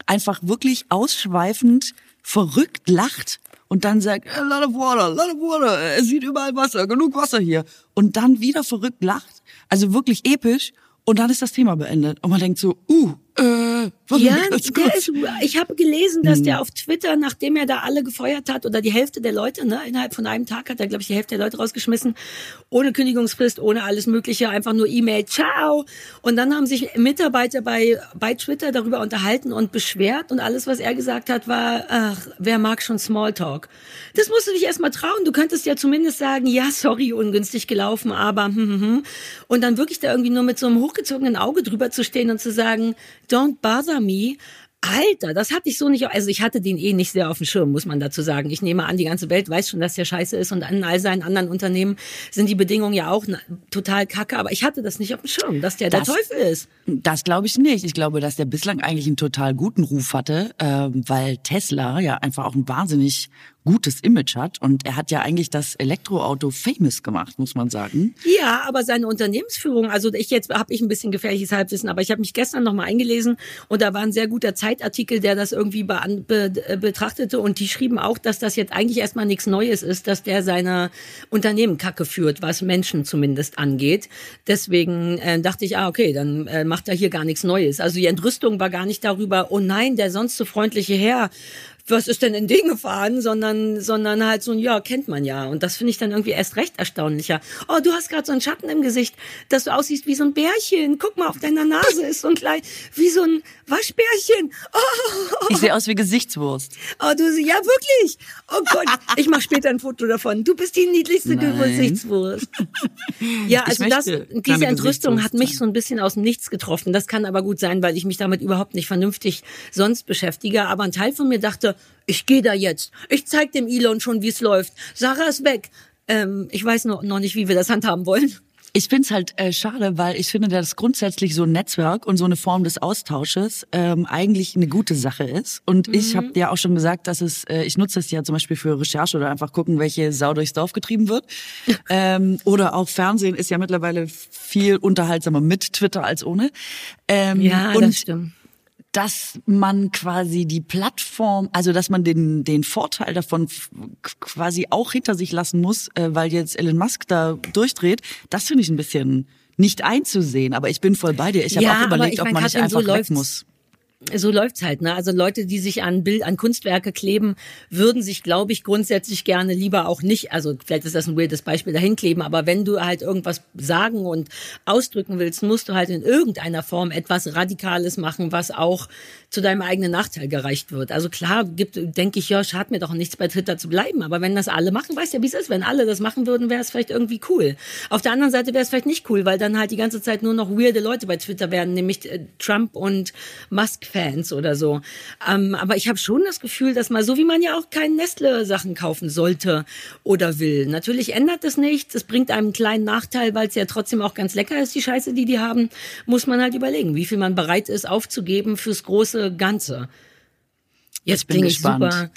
einfach wirklich ausschweifend verrückt lacht und dann sagt, a lot of water, a lot of water, es sieht überall Wasser, genug Wasser hier. Und dann wieder verrückt lacht, also wirklich episch. Und dann ist das Thema beendet. Und man denkt so, uh, äh, ja, der ist, ich habe gelesen, dass der hm. auf Twitter, nachdem er da alle gefeuert hat, oder die Hälfte der Leute, ne, innerhalb von einem Tag hat er, glaube ich, die Hälfte der Leute rausgeschmissen, ohne Kündigungsfrist, ohne alles Mögliche, einfach nur E-Mail, ciao. Und dann haben sich Mitarbeiter bei, bei Twitter darüber unterhalten und beschwert und alles, was er gesagt hat, war, ach, wer mag schon Smalltalk? Das musst du dich erstmal trauen. Du könntest ja zumindest sagen, ja, sorry, ungünstig gelaufen, aber, hm, hm, hm. Und dann wirklich da irgendwie nur mit so einem hochgezogenen Auge drüber zu stehen und zu sagen, Don't Bother Me. Alter, das hatte ich so nicht, also ich hatte den eh nicht sehr auf dem Schirm, muss man dazu sagen. Ich nehme an, die ganze Welt weiß schon, dass der scheiße ist und an all seinen anderen Unternehmen sind die Bedingungen ja auch total kacke, aber ich hatte das nicht auf dem Schirm, dass der das, der Teufel ist. Das glaube ich nicht. Ich glaube, dass der bislang eigentlich einen total guten Ruf hatte, äh, weil Tesla ja einfach auch ein wahnsinnig gutes Image hat. Und er hat ja eigentlich das Elektroauto famous gemacht, muss man sagen. Ja, aber seine Unternehmensführung, also ich jetzt habe ich ein bisschen gefährliches Halbwissen, aber ich habe mich gestern noch mal eingelesen und da war ein sehr guter Zeitartikel, der das irgendwie be be betrachtete und die schrieben auch, dass das jetzt eigentlich erstmal nichts Neues ist, dass der seine Unternehmen Kacke führt, was Menschen zumindest angeht. Deswegen äh, dachte ich, ah okay, dann äh, macht er hier gar nichts Neues. Also die Entrüstung war gar nicht darüber, oh nein, der sonst so freundliche Herr was ist denn in den gefahren, sondern, sondern halt so ein, ja, kennt man ja. Und das finde ich dann irgendwie erst recht erstaunlicher. Oh, du hast gerade so einen Schatten im Gesicht, dass du aussiehst wie so ein Bärchen. Guck mal, auf deiner Nase ist so ein klein, wie so ein Waschbärchen. Oh. Ich sehe aus wie Gesichtswurst. Oh, du, ja, wirklich. Oh Gott, ich mache später ein Foto davon. Du bist die niedlichste Nein. Gesichtswurst. Ja, also das, diese Entrüstung hat mich so ein bisschen aus dem Nichts getroffen. Das kann aber gut sein, weil ich mich damit überhaupt nicht vernünftig sonst beschäftige. Aber ein Teil von mir dachte, ich gehe da jetzt. Ich zeig dem Elon schon, wie es läuft. Sarah ist weg. Ähm, ich weiß noch, noch nicht, wie wir das handhaben wollen. Ich find's halt äh, schade, weil ich finde, dass grundsätzlich so ein Netzwerk und so eine Form des Austausches ähm, eigentlich eine gute Sache ist. Und mhm. ich habe dir auch schon gesagt, dass es, äh, ich nutze es ja zum Beispiel für Recherche oder einfach gucken, welche Sau durchs Dorf getrieben wird. [LAUGHS] ähm, oder auch Fernsehen ist ja mittlerweile viel unterhaltsamer mit Twitter als ohne. Ähm, ja, und das stimmt dass man quasi die Plattform, also dass man den, den Vorteil davon quasi auch hinter sich lassen muss, äh, weil jetzt Elon Musk da durchdreht, das finde ich ein bisschen nicht einzusehen. Aber ich bin voll bei dir. Ich habe ja, auch überlegt, ob man nicht einfach so weg muss so läuft's halt, ne? Also Leute, die sich an Bild, an Kunstwerke kleben, würden sich, glaube ich, grundsätzlich gerne lieber auch nicht, also vielleicht ist das ein weirdes Beispiel, dahin kleben, aber wenn du halt irgendwas sagen und ausdrücken willst, musst du halt in irgendeiner Form etwas Radikales machen, was auch zu deinem eigenen Nachteil gereicht wird. Also klar, gibt, denke ich, ja, schadet mir doch nichts bei Twitter zu bleiben, aber wenn das alle machen, weißt ja, wie es ist, wenn alle das machen würden, wäre es vielleicht irgendwie cool. Auf der anderen Seite wäre es vielleicht nicht cool, weil dann halt die ganze Zeit nur noch weirde Leute bei Twitter werden, nämlich äh, Trump und Musk Fans oder so. Ähm, aber ich habe schon das Gefühl, dass mal so wie man ja auch keinen Nestle-Sachen kaufen sollte oder will. Natürlich ändert das nichts. Es bringt einem einen kleinen Nachteil, weil es ja trotzdem auch ganz lecker ist, die Scheiße, die die haben. Muss man halt überlegen, wie viel man bereit ist aufzugeben fürs große Ganze. Jetzt bin ich super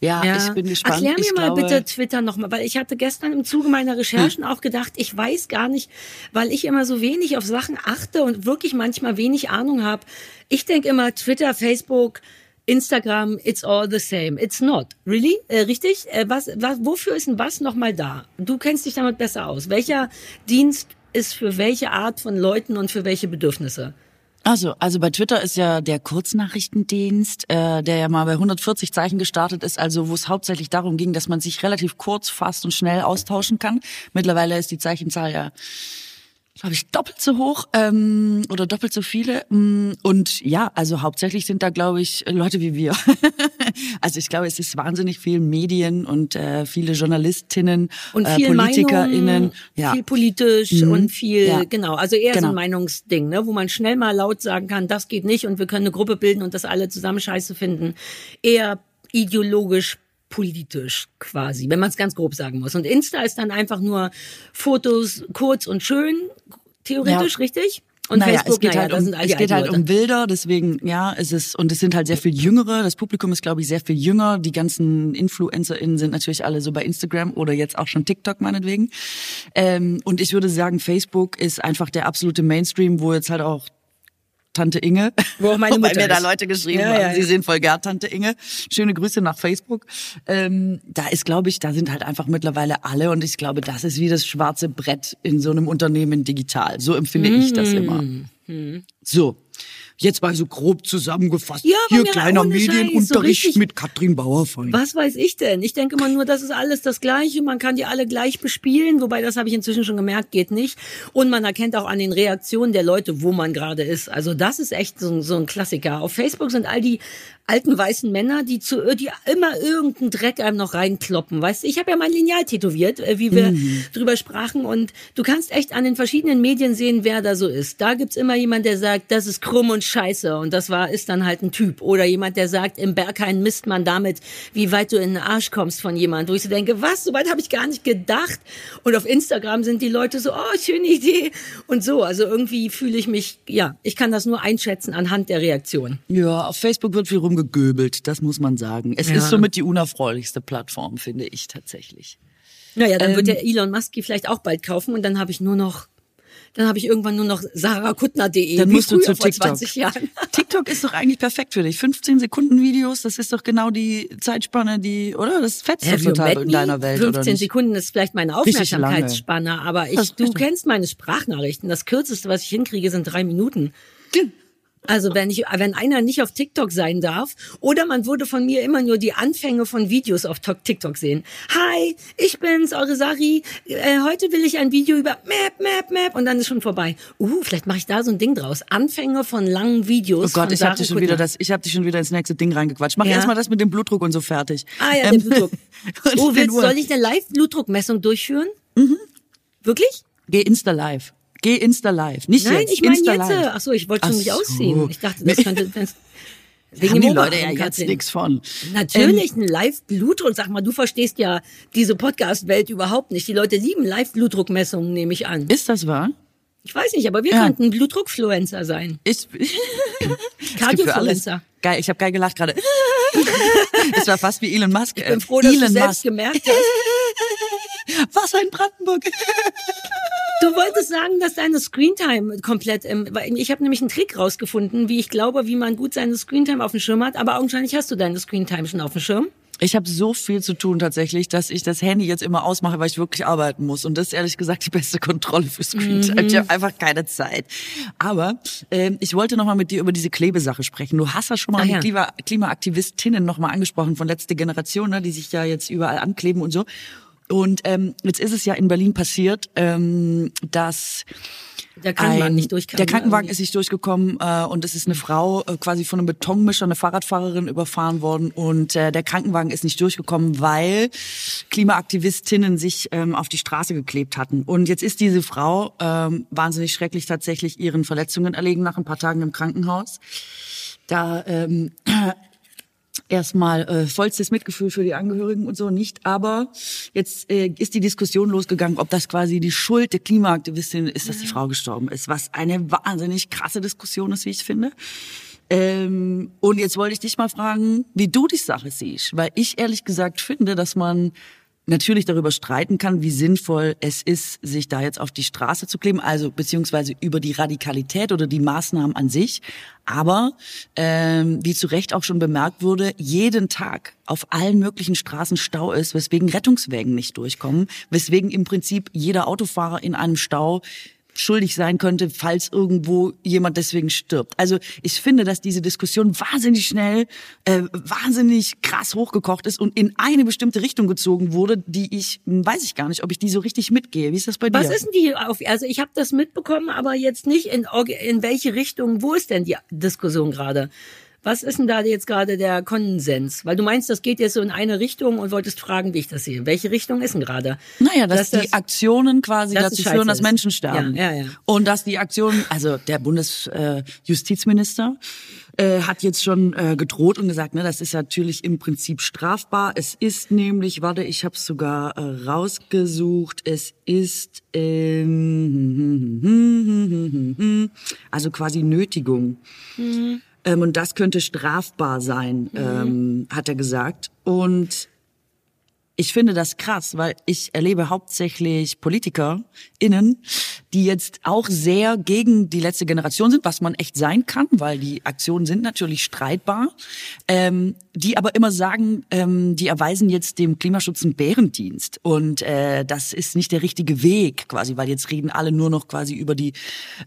Ja, ja, ich bin gespannt. Erklär mir ich mal glaube, bitte Twitter nochmal, weil ich hatte gestern im Zuge meiner Recherchen hm. auch gedacht, ich weiß gar nicht, weil ich immer so wenig auf Sachen achte und wirklich manchmal wenig Ahnung habe. Ich denke immer Twitter, Facebook, Instagram, it's all the same. It's not. Really? Äh, richtig? Äh, was, was, wofür ist denn was nochmal da? Du kennst dich damit besser aus. Welcher Dienst ist für welche Art von Leuten und für welche Bedürfnisse? Also, also bei Twitter ist ja der Kurznachrichtendienst, äh, der ja mal bei 140 Zeichen gestartet ist, also wo es hauptsächlich darum ging, dass man sich relativ kurz, fast und schnell austauschen kann. Mittlerweile ist die Zeichenzahl ja glaube ich, doppelt so hoch ähm, oder doppelt so viele. Mm, und ja, also hauptsächlich sind da, glaube ich, Leute wie wir. [LAUGHS] also ich glaube, es ist wahnsinnig viel Medien und äh, viele Journalistinnen und äh, viel PolitikerInnen. Meinung, ja. Viel politisch Mhm. und viel, Ja. genau, also eher so Genau. ein Meinungsding, ne, wo man schnell mal laut sagen kann, das geht nicht und wir können eine Gruppe bilden und das alle zusammen scheiße finden. Eher ideologisch politisch quasi, wenn man es ganz grob sagen muss. Und Insta ist dann einfach nur Fotos kurz und schön, theoretisch, Ja. richtig? Und naja, Facebook, es geht naja, halt um, es geht halt um Bilder, deswegen ja, es ist und es sind halt sehr viel Jüngere. Das Publikum ist, glaube ich, sehr viel jünger. Die ganzen InfluencerInnen sind natürlich alle so bei Instagram oder jetzt auch schon TikTok meinetwegen. Ähm, und ich würde sagen, Facebook ist einfach der absolute Mainstream, wo jetzt halt auch Tante Inge, Wo meine [LAUGHS] wobei Mutter mir da. Leute geschrieben Ja, haben, ja, sie ja. sehen voll gern Tante Inge. Schöne Grüße nach Facebook. Ähm, da ist, glaube ich, da sind halt einfach mittlerweile alle und ich glaube, das ist wie das schwarze Brett in so einem Unternehmen digital. So empfinde ich das immer. So. Jetzt mal so grob zusammengefasst. Ja, Hier kleiner so Medienunterricht richtig- mit Katrin Bauerfeind. Was weiß ich denn? Ich denke immer nur, das ist alles das Gleiche. Man kann die alle gleich bespielen, wobei das habe ich inzwischen schon gemerkt, geht nicht. Und man erkennt auch an den Reaktionen der Leute, wo man gerade ist. Also das ist echt so, so ein Klassiker. Auf Facebook sind all die alten weißen Männer, die zu, die immer irgendeinen Dreck einem noch reinkloppen. Weißt ich habe ja mein Lineal tätowiert, äh, wie wir drüber sprachen. Und du kannst echt an den verschiedenen Medien sehen, wer da so ist. Da gibt's immer jemand, der sagt, das ist krumm und scheiße. Und das war, ist dann halt ein Typ. Oder jemand, der sagt, im Berghain misst man damit, wie weit du in den Arsch kommst von jemand. Wo ich so denke, was, so weit habe ich gar nicht gedacht. Und auf Instagram sind die Leute so, oh, schöne Idee. Und so, also irgendwie fühle ich mich, ja, ich kann das nur einschätzen anhand der Reaktion. Ja, auf Facebook wird viel rumgegöbelt, das muss man sagen. Es Ja. ist somit die unerfreulichste Plattform, finde ich tatsächlich. Naja, dann wird Ähm, der Elon Musk die vielleicht auch bald kaufen und dann habe ich nur noch, dann habe ich irgendwann nur noch sarahkuttner.de. Dann musst du früher zu vor TikTok. 20 Jahren. [LAUGHS] TikTok ist doch eigentlich perfekt für dich. 15 Sekunden Videos, das ist doch genau die Zeitspanne, die, oder? Das fetzt doch total in deiner Welt, oder 15 nicht? Sekunden ist vielleicht meine. Aufmerksamkeitsspanne, aber ich, du kennst meine Sprachnachrichten. Das kürzeste, was ich hinkriege, sind drei Minuten. Also wenn ich, wenn einer nicht auf TikTok sein darf, oder man würde von mir immer nur die Anfänge von Videos auf Tok- TikTok sehen. Hi, ich bin's, eure Sari. Äh, heute will ich ein Video über Map, Map, Map und dann ist schon vorbei. Uh, vielleicht mache ich da so ein Ding draus. Anfänge von langen Videos. Oh Gott, ich habe dich schon Kuttner. wieder das, ich habe dich schon wieder ins nächste Ding reingequatscht. Mach Ja. erst mal das mit dem Blutdruck und so fertig. Ah ja, Ähm, der Blutdruck. [LAUGHS] Oh, den willst, soll ich eine Live-Blutdruckmessung durchführen? Mhm. Wirklich? Geh Insta live. Geh Insta live. Nicht Nein, jetzt. ich meine jetzt. live. Ach so, ich wollte schon mich so. ausziehen. Ich dachte, das könnte das, [LAUGHS] Haben wegen die dem Leute ja jetzt nichts von. Natürlich, ein Live-Blutdruck. Sag mal, du verstehst ja diese Podcast-Welt überhaupt nicht. Die Leute lieben Live-Blutdruckmessungen, nehme ich an. Ist das wahr? Ich weiß nicht, aber wir Ja. könnten Blutdruckfluencer sein. Ich, [LAUGHS] Cardiofluencer. Geil, ich habe geil gelacht gerade. [LAUGHS] Das war fast wie Elon Musk. Ich bin froh, dass Elon du selbst Musk. gemerkt hast. Was ein Brandenburg. Du wolltest sagen, dass deine Screentime komplett im, ich habe nämlich einen Trick rausgefunden, wie ich glaube, wie man gut seine Screentime auf dem Schirm hat, aber augenscheinlich hast du deine Screentime schon auf dem Schirm. Ich habe so viel zu tun tatsächlich, dass ich das Handy jetzt immer ausmache, weil ich wirklich arbeiten muss. Und das ist ehrlich gesagt die beste Kontrolle für Screentime. Ich habe einfach keine Zeit. Aber ähm, ich wollte noch mal mit dir über diese Klebesache sprechen. Du hast ja schon mal Ah, die ja. Klima Klimaaktivistinnen noch mal angesprochen von letzte Generation, ne, die sich ja jetzt überall ankleben und so. Und ähm, jetzt ist es ja in Berlin passiert, ähm, dass Der Krankenwagen ein- nicht durchkam. Der ne, Krankenwagen irgendwie. ist nicht durchgekommen äh, und es ist eine Frau äh, quasi von einem Betonmischer, eine Fahrradfahrerin überfahren worden und äh, der Krankenwagen ist nicht durchgekommen, weil Klimaaktivistinnen sich ähm, auf die Straße geklebt hatten. Und jetzt ist diese Frau ähm, wahnsinnig schrecklich tatsächlich ihren Verletzungen erlegen nach ein paar Tagen im Krankenhaus. Da ähm, erstmal äh, vollstes Mitgefühl für die Angehörigen und so nicht, aber jetzt äh, ist die Diskussion losgegangen, ob das quasi die Schuld der Klimaaktivistin ist, dass die Frau gestorben ist, was eine wahnsinnig krasse Diskussion ist, wie ich finde. Ähm, und jetzt wollte ich dich mal fragen, wie du die Sache siehst, weil ich ehrlich gesagt finde, dass man natürlich darüber streiten kann, wie sinnvoll es ist, sich da jetzt auf die Straße zu kleben, also beziehungsweise über die Radikalität oder die Maßnahmen an sich. Aber ähm, wie zu Recht auch schon bemerkt wurde, jeden Tag auf allen möglichen Straßen Stau ist, weswegen Rettungswägen nicht durchkommen, weswegen im Prinzip jeder Autofahrer in einem Stau schuldig sein könnte, falls irgendwo jemand deswegen stirbt. Also ich finde, dass diese Diskussion wahnsinnig schnell, äh, wahnsinnig krass hochgekocht ist und in eine bestimmte Richtung gezogen wurde, die ich, weiß ich gar nicht, ob ich die so richtig mitgehe. Wie ist das bei dir? Was ist denn die auf, also ich habe das mitbekommen, aber jetzt nicht in, in welche Richtung, wo ist denn die Diskussion gerade? Was ist denn da jetzt gerade der Konsens? Weil du meinst, das geht jetzt so in eine Richtung und wolltest fragen, wie ich das sehe. Welche Richtung ist denn gerade? Naja, dass, dass die das, Aktionen quasi dazu führen, dass Menschen sterben. Ja, ja, ja. Und dass die Aktionen, also der Bundesjustizminister äh, äh, hat jetzt schon äh, gedroht und gesagt, ne, das ist natürlich im Prinzip strafbar. Es ist nämlich, warte, ich habe es sogar äh, rausgesucht, es ist ähm, also quasi Nötigung. Mhm. Ähm, und das könnte strafbar sein, mhm. ähm, hat er gesagt. Und ich finde das krass, weil ich erlebe hauptsächlich PolitikerInnen, die jetzt auch sehr gegen die letzte Generation sind, was man echt sein kann, weil die Aktionen sind natürlich streitbar, ähm, die aber immer sagen, ähm, die erweisen jetzt dem Klimaschutz einen Bärendienst und äh, das ist nicht der richtige Weg quasi, weil jetzt reden alle nur noch quasi über die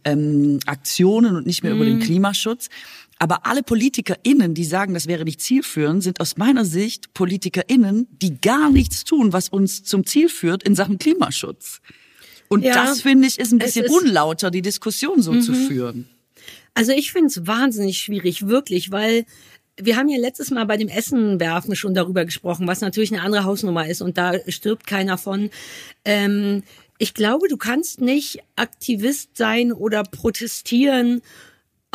ähm, Aktionen und nicht mehr mhm. über den mhm. Klimaschutz. Aber alle PolitikerInnen, die sagen, das wäre nicht zielführend, sind aus meiner Sicht PolitikerInnen, die gar nichts tun, was uns zum Ziel führt in Sachen Klimaschutz. Und ja, das, finde ich, ist ein bisschen ist, unlauter, die Diskussion so mhm. zu führen. Also ich finde es wahnsinnig schwierig, wirklich, weil wir haben ja letztes Mal bei dem Essen werfen schon darüber gesprochen, was natürlich eine andere Hausnummer ist und da stirbt keiner von. Ähm, ich glaube, du kannst nicht Aktivist sein oder protestieren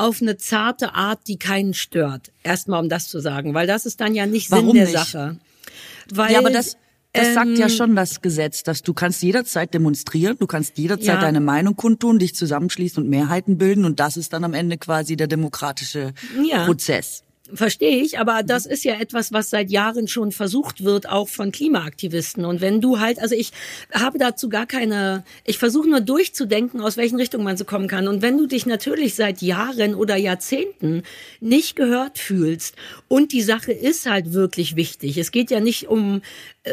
auf eine zarte Art, die keinen stört. Erstmal, um das zu sagen, weil das ist dann ja nicht Warum Sinn der nicht? Sache. Weil, ja, aber das, das sagt ja ähm, schon das Gesetz, dass du kannst jederzeit demonstrieren, du kannst jederzeit ja. deine Meinung kundtun, dich zusammenschließen und Mehrheiten bilden und das ist dann am Ende quasi der demokratische ja. Prozess. Verstehe ich, aber das ist ja etwas, was seit Jahren schon versucht wird, auch von Klimaaktivisten. Und wenn du halt, also ich habe dazu gar keine, ich versuche nur durchzudenken, aus welchen Richtungen man so kommen kann. Und wenn du dich natürlich seit Jahren oder Jahrzehnten nicht gehört fühlst und die Sache ist halt wirklich wichtig. Es geht ja nicht um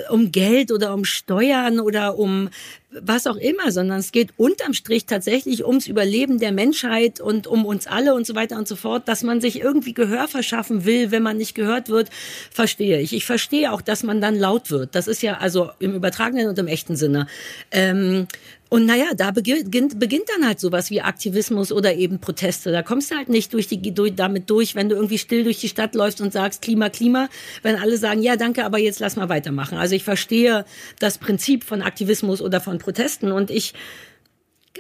um Geld oder um Steuern oder um was auch immer, sondern es geht unterm Strich tatsächlich ums Überleben der Menschheit und um uns alle und so weiter und so fort, dass man sich irgendwie Gehör verschaffen will, wenn man nicht gehört wird, verstehe ich. Ich verstehe auch, dass man dann laut wird. Das ist ja also im übertragenen und im echten Sinne. Ähm, und naja, da beginnt, beginnt dann halt sowas wie Aktivismus oder eben Proteste. Da kommst du halt nicht durch die, durch, damit durch, wenn du irgendwie still durch die Stadt läufst und sagst Klima, Klima, wenn alle sagen, ja, danke, aber jetzt lass mal weitermachen. Also ich verstehe das Prinzip von Aktivismus oder von Protesten und ich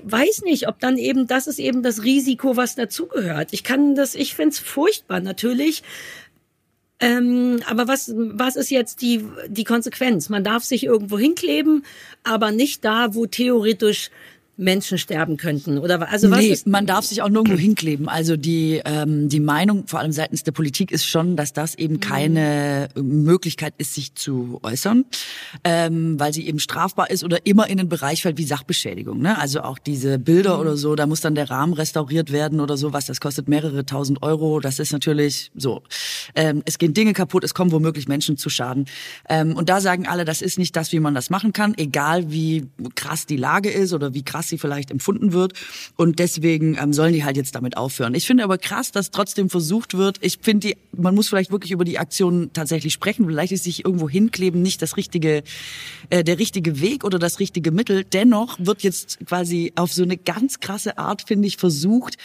weiß nicht, ob dann eben, das ist eben das Risiko, was dazugehört. Ich kann das, ich find's furchtbar natürlich, ähm, aber was, was ist jetzt die, die Konsequenz? Man darf sich irgendwo hinkleben, aber nicht da, wo theoretisch Menschen sterben könnten oder also was nee, ist man darf sich auch nirgendwo hinkleben. Also die ähm, die Meinung vor allem seitens der Politik ist schon, dass das eben mhm. keine Möglichkeit ist, sich zu äußern, ähm, weil sie eben strafbar ist oder immer in den Bereich fällt wie Sachbeschädigung. Ne? Also auch diese Bilder mhm. oder so, da muss dann der Rahmen restauriert werden oder so, was das kostet mehrere tausend Euro. Das ist natürlich so. Ähm, es gehen Dinge kaputt, es kommen womöglich Menschen zu Schaden. Ähm, und da sagen alle, das ist nicht das, wie man das machen kann, egal wie krass die Lage ist oder wie krass sie vielleicht empfunden wird. Und deswegen ähm, sollen die halt jetzt damit aufhören. Ich finde aber krass, dass trotzdem versucht wird. Ich finde, die, man muss vielleicht wirklich über die Aktion tatsächlich sprechen. Vielleicht ist sich irgendwo hinkleben nicht das richtige, äh, der richtige Weg oder das richtige Mittel. Dennoch wird jetzt quasi auf so eine ganz krasse Art, finde ich, versucht,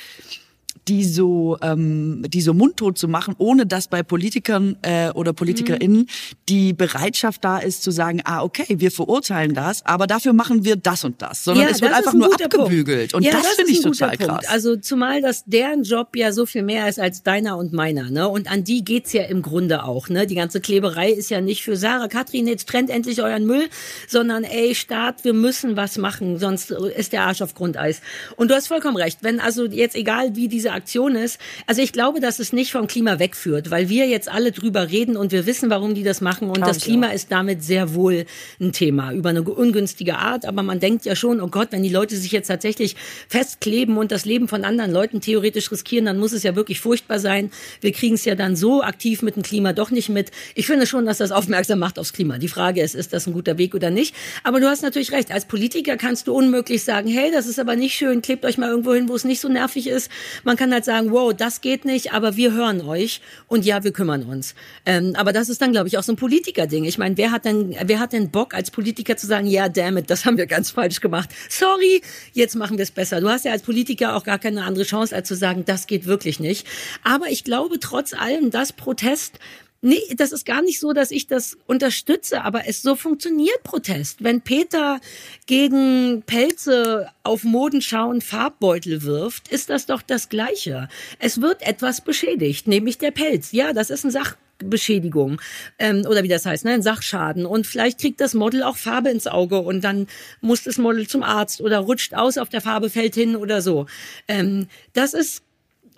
die so, ähm, die so mundtot zu machen, ohne dass bei Politikern äh, oder PolitikerInnen mhm. die Bereitschaft da ist zu sagen, ah, okay, wir verurteilen das, aber dafür machen wir das und das. Sondern ja, es wird einfach ein nur abgebügelt. Punkt. Und ja, das, das finde ich total krass. Punkt. Also zumal dass deren Job ja so viel mehr ist als deiner und meiner, ne? Und an die geht's ja im Grunde auch, ne? Die ganze Kleberei ist ja nicht für Sarah, Katrin, jetzt trennt endlich euren Müll, sondern ey, Staat, wir müssen was machen, sonst ist der Arsch auf Grundeis. Und du hast vollkommen recht. Wenn also jetzt egal wie diese diese Aktion ist, also ich glaube, dass es nicht vom Klima wegführt, weil wir jetzt alle drüber reden und wir wissen, warum die das machen und Klar, das Klima ja. ist damit sehr wohl ein Thema über eine ungünstige Art, aber man denkt ja schon, oh Gott, wenn die Leute sich jetzt tatsächlich festkleben und das Leben von anderen Leuten theoretisch riskieren, dann muss es ja wirklich furchtbar sein. Wir kriegen es ja dann so aktiv mit dem Klima doch nicht mit. Ich finde schon, dass das aufmerksam macht aufs Klima. Die Frage ist, ist das ein guter Weg oder nicht? Aber du hast natürlich recht. Als Politiker kannst du unmöglich sagen, hey, das ist aber nicht schön, klebt euch mal irgendwo hin, wo es nicht so nervig ist. Man kann halt sagen, wow, das geht nicht, aber wir hören euch und ja, wir kümmern uns. Ähm, aber das ist dann, glaube ich, auch so ein Politiker-Ding. Ich meine, wer hat denn, wer hat denn Bock als Politiker zu sagen, ja, damn it, das haben wir ganz falsch gemacht. Sorry, jetzt machen wir es besser. Du hast ja als Politiker auch gar keine andere Chance, als zu sagen, das geht wirklich nicht. Aber ich glaube trotz allem, dass Protest Nee, das ist gar nicht so, dass ich das unterstütze, aber es so funktioniert Protest. Wenn Peter gegen Pelze auf Modenschau Farbbeutel wirft, ist das doch das Gleiche. Es wird etwas beschädigt, nämlich der Pelz. Ja, das ist ein Sachbeschädigung ähm, oder wie das heißt, ne, ein Sachschaden. Und vielleicht kriegt das Model auch Farbe ins Auge und dann muss das Model zum Arzt oder rutscht aus auf der Farbe, fällt hin oder so. Ähm, das ist,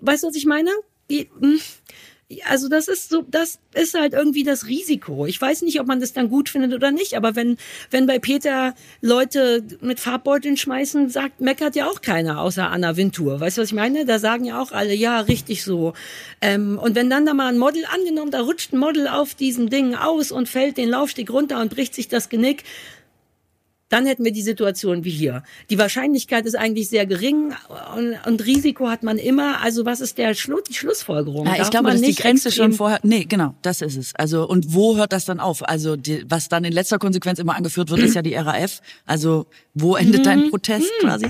weißt du, was ich meine? Die, mh, hm, also das ist so, das ist halt irgendwie das Risiko. Ich weiß nicht, ob man das dann gut findet oder nicht, aber wenn, wenn bei Peter Leute mit Farbbeuteln schmeißen, sagt, meckert ja auch keiner außer Anna Wintour. Weißt du, was ich meine? Da sagen ja auch alle, ja, richtig so. Ähm, und wenn dann da mal ein Model angenommen, da rutscht ein Model auf diesem Ding aus und fällt den Laufsteg runter und bricht sich das Genick, dann hätten wir die Situation wie hier. Die Wahrscheinlichkeit ist eigentlich sehr gering und, und Risiko hat man immer. Also was ist der Schlu die Schlussfolgerung? Ja, ich glaube, dass die Grenze schon vorher. Nee, genau, das ist es. Also und wo hört das dann auf? Also die, was dann in letzter Konsequenz immer angeführt wird, ist ja die RAF. Also wo endet dein mhm. Protest mhm. quasi?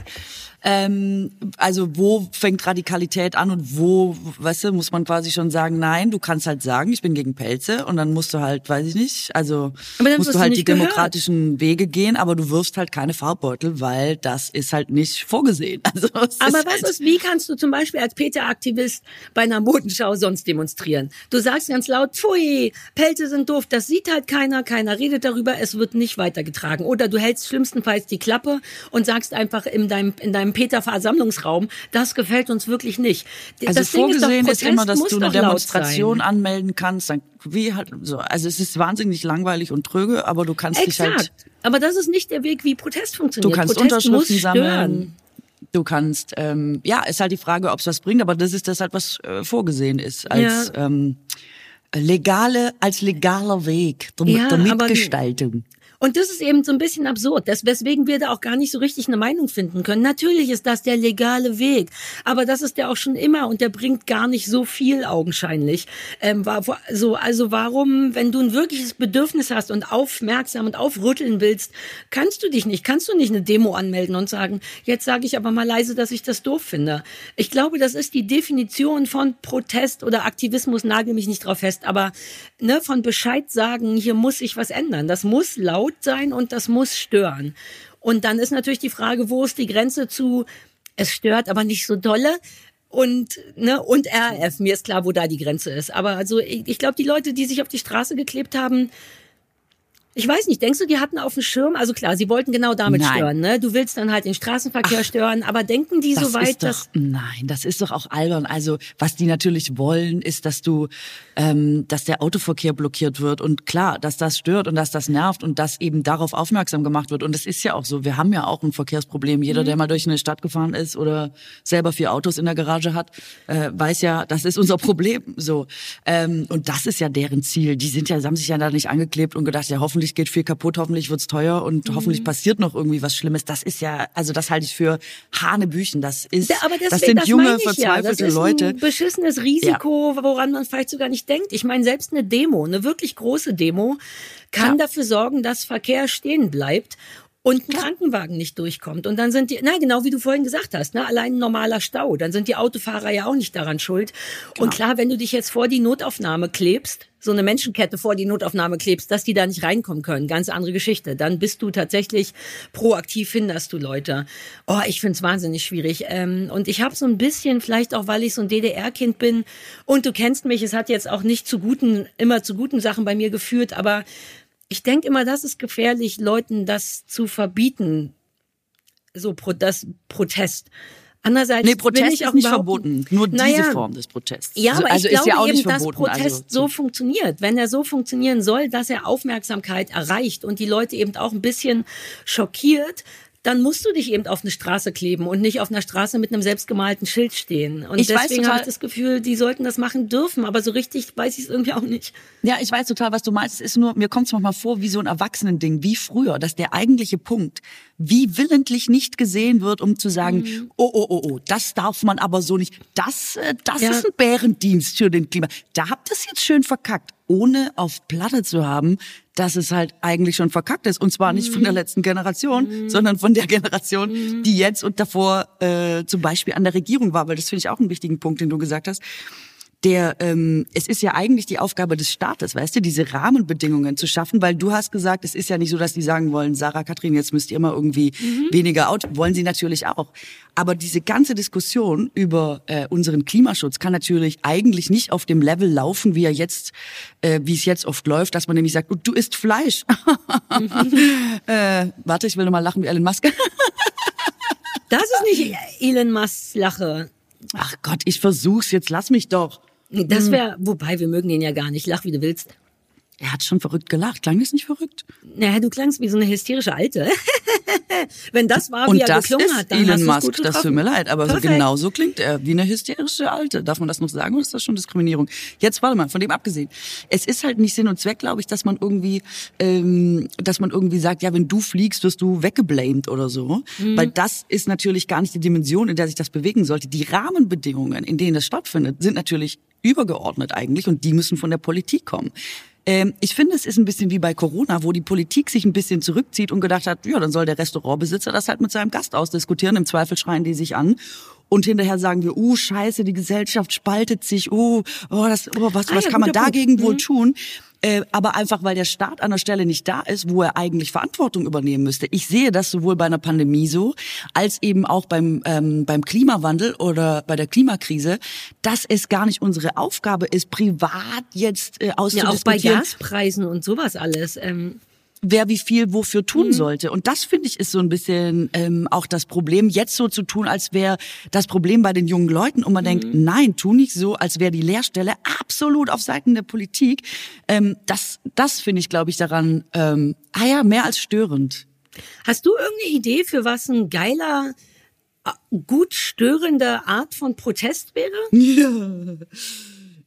Ähm, also wo fängt Radikalität an und wo, weißt du, muss man quasi schon sagen, nein, du kannst halt sagen, ich bin gegen Pelze und dann musst du halt, weiß ich nicht, also musst du halt die gehört. demokratischen Wege gehen, aber du wirfst halt keine Farbbeutel, weil das ist halt nicht vorgesehen. [LAUGHS] Also, aber ist was halt ist, wie kannst du zum Beispiel als Peter-Aktivist bei einer Modenschau sonst demonstrieren? Du sagst ganz laut, pfui, Pelze sind doof, das sieht halt keiner, keiner redet darüber, es wird nicht weitergetragen. Oder du hältst schlimmstenfalls die Klappe und sagst einfach in deinem, in deinem Peter-Versammlungsraum, das gefällt uns wirklich nicht. Also das vorgesehen ist, doch, ist immer, dass du eine Demonstration anmelden kannst, dann wie halt so. Also es ist wahnsinnig langweilig und tröge, aber du kannst Exakt. dich halt. Aber das ist nicht der Weg, wie Protest funktioniert. Du kannst Protest Unterschriften sammeln. Du kannst, ähm, ja, ist halt die Frage, ob es was bringt, aber das ist das halt, was äh, vorgesehen ist als ja. ähm, legale, als legaler Weg der, ja, der Mitgestaltung. Und das ist eben so ein bisschen absurd, das, weswegen wir da auch gar nicht so richtig eine Meinung finden können. Natürlich ist das der legale Weg, aber das ist der auch schon immer und der bringt gar nicht so viel augenscheinlich. Ähm, war, so, also warum, wenn du ein wirkliches Bedürfnis hast und aufmerksam und aufrütteln willst, kannst du dich nicht, kannst du nicht eine Demo anmelden und sagen, jetzt sage ich aber mal leise, dass ich das doof finde. Ich glaube, das ist die Definition von Protest oder Aktivismus, nagel mich nicht drauf fest, aber ne, von Bescheid sagen, hier muss sich was ändern. Das muss laut laut sein und das muss stören. Und dann ist natürlich die Frage, wo ist die Grenze zu, es stört, aber nicht so dolle und ne und RF. Mir ist klar, wo da die Grenze ist. Aber also ich, ich glaube, die Leute, die sich auf die Straße geklebt haben, ich weiß nicht, denkst du, die hatten auf dem Schirm, also klar, sie wollten genau damit nein. stören, ne? Du willst dann halt den Straßenverkehr Ach, stören, aber denken die so weit, doch, dass. Nein, das ist doch auch albern. Also, was die natürlich wollen, ist, dass du, ähm, dass der Autoverkehr blockiert wird. Und klar, dass das stört und dass das nervt und dass eben darauf aufmerksam gemacht wird. Und es ist ja auch so, wir haben ja auch ein Verkehrsproblem. Jeder, mhm. der mal durch eine Stadt gefahren ist oder selber vier Autos in der Garage hat, äh, weiß ja, das ist unser [LAUGHS] Problem. So. Ähm, und das ist ja deren Ziel. Die sind ja, haben sich ja da nicht angeklebt und gedacht, ja, hoffentlich hoffentlich geht viel kaputt, hoffentlich wird's teuer und mhm. hoffentlich passiert noch irgendwie was Schlimmes. Das ist ja, also das halte ich für Hanebüchen. Das ist, ja, aber deswegen, das sind das junge, verzweifelte ja. das Leute. Ein beschissenes Risiko, ja. woran man vielleicht sogar nicht denkt. Ich meine, selbst eine Demo, eine wirklich große Demo, kann dafür sorgen, dass Verkehr stehen bleibt und ein Krankenwagen nicht durchkommt. Und dann sind die, na genau wie du vorhin gesagt hast, ne, allein ein normaler Stau, dann sind die Autofahrer ja auch nicht daran schuld. Genau. Und klar, wenn du dich jetzt vor die Notaufnahme klebst, so eine Menschenkette vor die Notaufnahme klebst, dass die da nicht reinkommen können, ganz andere Geschichte. Dann bist du tatsächlich proaktiv, hinderst du Leute. Oh, ich find's wahnsinnig schwierig. Ähm, und ich habe so ein bisschen, vielleicht auch, weil ich so ein DDR-Kind bin und du kennst mich, es hat jetzt auch nicht zu guten, immer zu guten Sachen bei mir geführt, aber ich denke immer, das ist gefährlich, Leuten das zu verbieten, so Pro das Protest. Andererseits nee, Protest bin ich auch nicht verboten, nur naja, diese Form des Protests. Ja, aber also ich glaube ist ja auch eben, nicht dass verboten. Protest also, so funktioniert. Wenn er so funktionieren soll, dass er Aufmerksamkeit erreicht und die Leute eben auch ein bisschen schockiert, dann musst du dich eben auf eine Straße kleben und nicht auf einer Straße mit einem selbstgemalten Schild stehen. Und Ich deswegen habe ich das Gefühl, die sollten das machen dürfen, aber so richtig weiß ich es irgendwie auch nicht. Ja, ich weiß total, was du meinst. Es ist nur, mir kommt es manchmal vor wie so ein Erwachsenending, wie früher, dass der eigentliche Punkt, wie willentlich nicht gesehen wird, um zu sagen, Mhm. oh, oh, oh, oh, das darf man aber so nicht. Das, äh, das Ja. ist ein Bärendienst für den Klima. Da habt ihr es jetzt schön verkackt, ohne auf Platte zu haben, dass es halt eigentlich schon verkackt ist. Und zwar nicht von der Mhm. letzten Generation, sondern von der Generation, die jetzt und davor äh, zum Beispiel an der Regierung war, weil das finde ich auch einen wichtigen Punkt, den du gesagt hast der ähm, es ist ja eigentlich die Aufgabe des Staates, weißt du, diese Rahmenbedingungen zu schaffen, weil du hast gesagt, es ist ja nicht so, dass die sagen wollen, Sarah, Katrin, jetzt müsst ihr immer irgendwie weniger Auto, wollen sie natürlich auch. Aber diese ganze Diskussion über äh, unseren Klimaschutz kann natürlich eigentlich nicht auf dem Level laufen, wie er jetzt, äh, wie es jetzt oft läuft, dass man nämlich sagt, du isst Fleisch. [LAUGHS] äh, warte, ich will noch mal lachen wie Elon Musk. Das ist nicht Elon Musk Lache. Ach Gott, ich versuch's jetzt, lass mich doch. Das wäre, wobei wir mögen den ja gar nicht. Lach wie du willst. Er hat schon verrückt gelacht. Klang das nicht verrückt? Naja, du klangst wie so eine hysterische Alte. [LAUGHS] Wenn das war, wie Und er das geklungen hat, dann hast Elon du's Musk. gut Das tut mir leid, aber so genau so klingt er, wie eine hysterische Alte. Darf man das noch sagen oder ist das schon Diskriminierung? Jetzt warte mal, von dem abgesehen. Es ist halt nicht Sinn und Zweck, glaube ich, dass man irgendwie, ähm, dass man irgendwie sagt, ja, wenn du fliegst, wirst du weggeblamed oder so. Mhm. Weil das ist natürlich gar nicht die Dimension, in der sich das bewegen sollte. Die Rahmenbedingungen, in denen das stattfindet, sind natürlich übergeordnet eigentlich und die müssen von der Politik kommen. Ähm, ich finde, es ist ein bisschen wie bei Corona, wo die Politik sich ein bisschen zurückzieht und gedacht hat, ja, dann soll der Restaurantbesitzer das halt mit seinem Gast ausdiskutieren. Im Zweifel schreien die sich an. Und hinterher sagen wir, uh, scheiße, die Gesellschaft spaltet sich, uh, oh, das, oh, was, Ah was ja, kann man guter Punkt. dagegen wohl Mhm. tun? Äh, aber einfach, weil der Staat an der Stelle nicht da ist, wo er eigentlich Verantwortung übernehmen müsste. Ich sehe das sowohl bei einer Pandemie so, als eben auch beim, ähm, beim Klimawandel oder bei der Klimakrise, dass es gar nicht unsere Aufgabe ist, privat jetzt äh, Ja, auch bei auszudiskutieren, Gaspreisen und sowas alles. Ähm, wer wie viel wofür tun sollte. Und das finde ich ist so ein bisschen ähm, auch das Problem, jetzt so zu tun, als wäre das Problem bei den jungen Leuten. Und man denkt, nein, tu nicht so, als wäre die Lehrstelle absolut auf Seiten der Politik. Ähm, das, das finde ich, glaube ich, daran, ähm, ah ja, mehr als störend. hast du irgendeine Idee, für was ein geiler, gut störende Art von Protest wäre? [LAUGHS] Ja.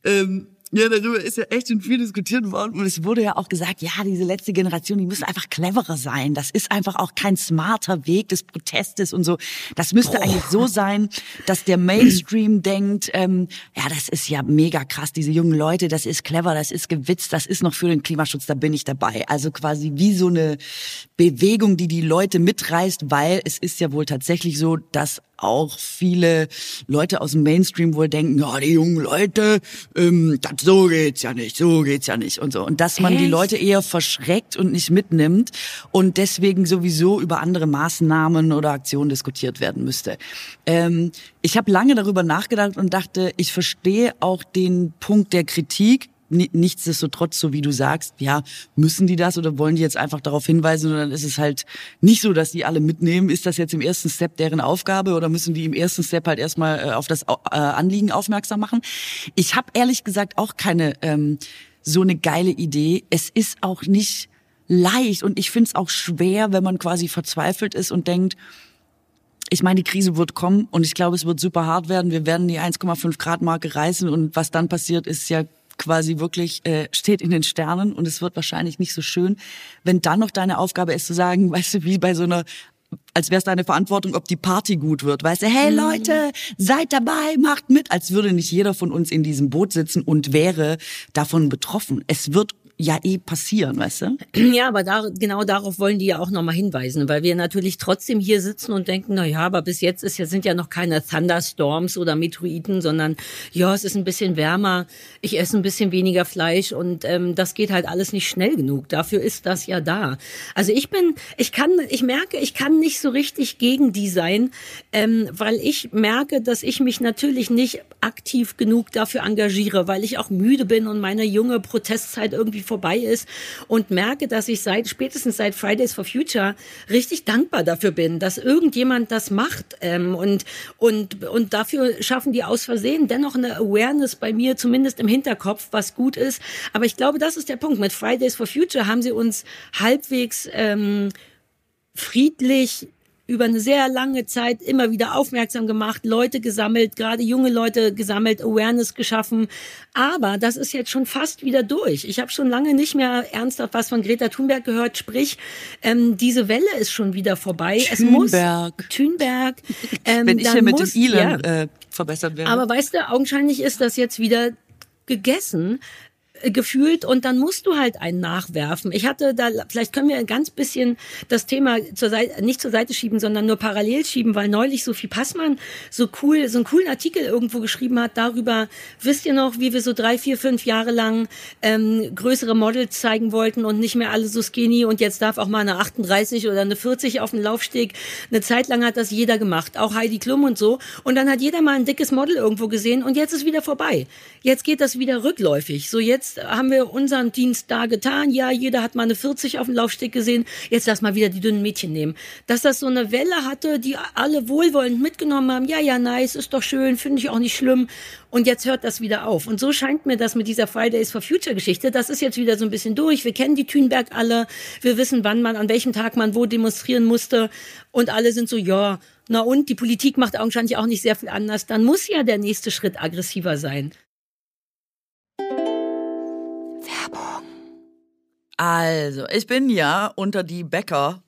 Ähm, ja, darüber ist ja echt schon viel diskutiert worden. Und es wurde ja auch gesagt, ja, diese letzte Generation, die müssen einfach cleverer sein. Das ist einfach auch kein smarter Weg des Protestes und so. Das müsste eigentlich so sein, dass der Mainstream [CLEARS THROAT] denkt, ähm, ja, das ist ja mega krass, diese jungen Leute, das ist clever, das ist gewitzt, das ist noch für den Klimaschutz, da bin ich dabei. Also quasi wie so eine Bewegung, die die Leute mitreißt, weil es ist ja wohl tatsächlich so, dass auch viele Leute aus dem Mainstream wohl denken, ja, die jungen Leute, ähm, das, so geht's ja nicht, so geht's ja nicht und so. Und dass man die Echt? Leute eher verschreckt und nicht mitnimmt und deswegen sowieso über andere Maßnahmen oder Aktionen diskutiert werden müsste. Ähm, ich habe lange darüber nachgedacht und dachte, ich verstehe auch den Punkt der Kritik, Nichtsdestotrotz, so wie du sagst, ja, müssen die das oder wollen die jetzt einfach darauf hinweisen und dann ist es halt nicht so, dass die alle mitnehmen. Ist das jetzt im ersten Step deren Aufgabe oder müssen die im ersten Step halt erstmal äh, auf das äh, Anliegen aufmerksam machen? Ich habe ehrlich gesagt auch keine ähm, so eine geile Idee. Es ist auch nicht leicht und ich finde es auch schwer, wenn man quasi verzweifelt ist und denkt, ich meine, die Krise wird kommen und ich glaube, es wird super hart werden. Wir werden die 1,5 Grad Marke reißen und was dann passiert, ist ja quasi wirklich äh, steht in den Sternen und es wird wahrscheinlich nicht so schön, wenn dann noch deine Aufgabe ist zu sagen, [LAUGHS] weißt du, wie bei so einer als wäre es deine Verantwortung, ob die Party gut wird. Weißt du, hey Leute, seid dabei, macht mit, als würde nicht jeder von uns in diesem Boot sitzen und wäre davon betroffen. Es wird ja eh passieren, weißt du? [CLEARS THROAT] Ja, aber da, genau darauf wollen die ja auch nochmal hinweisen, weil wir natürlich trotzdem hier sitzen und denken, na ja, aber bis jetzt ist sind ja noch keine Thunderstorms oder Meteoriten, sondern ja, es ist ein bisschen wärmer, ich esse ein bisschen weniger Fleisch und ähm, das geht halt alles nicht schnell genug. Dafür ist das ja da. Also ich bin, ich kann, ich merke, ich kann nicht so richtig gegen die sein, ähm, weil ich merke, dass ich mich natürlich nicht aktiv genug dafür engagiere, weil ich auch müde bin und meine junge Protestzeit irgendwie vorbei ist und merke, dass ich seit spätestens seit Fridays for Future richtig dankbar dafür bin, dass irgendjemand das macht ähm, und und und dafür schaffen die aus Versehen dennoch eine Awareness bei mir zumindest im Hinterkopf, was gut ist. Aber ich glaube, das ist der Punkt. Mit Fridays for Future haben sie uns halbwegs ähm, friedlich über eine sehr lange Zeit immer wieder aufmerksam gemacht, Leute gesammelt, gerade junge Leute gesammelt, Awareness geschaffen. Aber das ist jetzt schon fast wieder durch. Ich habe schon lange nicht mehr ernsthaft was von Greta Thunberg gehört. Sprich, ähm, diese Welle ist schon wieder vorbei. Thünberg. Es muss Thünberg. [LAUGHS] Ähm, Wenn ich hier mit muss, dem Elon ja. äh, verbessert werde. Aber weißt du, augenscheinlich ist das jetzt wieder gegessen. Gefühlt und dann musst du halt einen nachwerfen. Ich hatte da, vielleicht können wir ein ganz bisschen das Thema zur Seite, nicht zur Seite schieben, sondern nur parallel schieben, weil neulich Sophie Passmann so cool, so einen coolen Artikel irgendwo geschrieben hat darüber, wisst ihr noch, wie wir so drei, vier, fünf Jahre lang ähm, größere Models zeigen wollten und nicht mehr alle so skinny und jetzt darf auch mal eine 38 oder eine 40 auf den Laufsteg. Eine Zeit lang hat das jeder gemacht, auch Heidi Klum und so. Und dann hat jeder mal ein dickes Model irgendwo gesehen und jetzt ist wieder vorbei. Jetzt geht das wieder rückläufig. So jetzt jetzt haben wir unseren Dienst da getan. Ja, jeder hat mal eine 40 auf dem Laufsteg gesehen. Jetzt lass mal wieder die dünnen Mädchen nehmen. Dass das so eine Welle hatte, die alle wohlwollend mitgenommen haben. Ja, ja, nice, ist doch schön, finde ich auch nicht schlimm. Und jetzt hört das wieder auf. Und so scheint mir das mit dieser Fridays for Future Geschichte. Das ist jetzt wieder so ein bisschen durch. Wir kennen die Thünberg alle. Wir wissen, wann man, an welchem Tag man wo demonstrieren musste. Und alle sind so, ja, na und, die Politik macht augenscheinlich auch nicht sehr viel anders. Dann muss ja der nächste Schritt aggressiver sein. Also, ich bin ja unter die Bäcker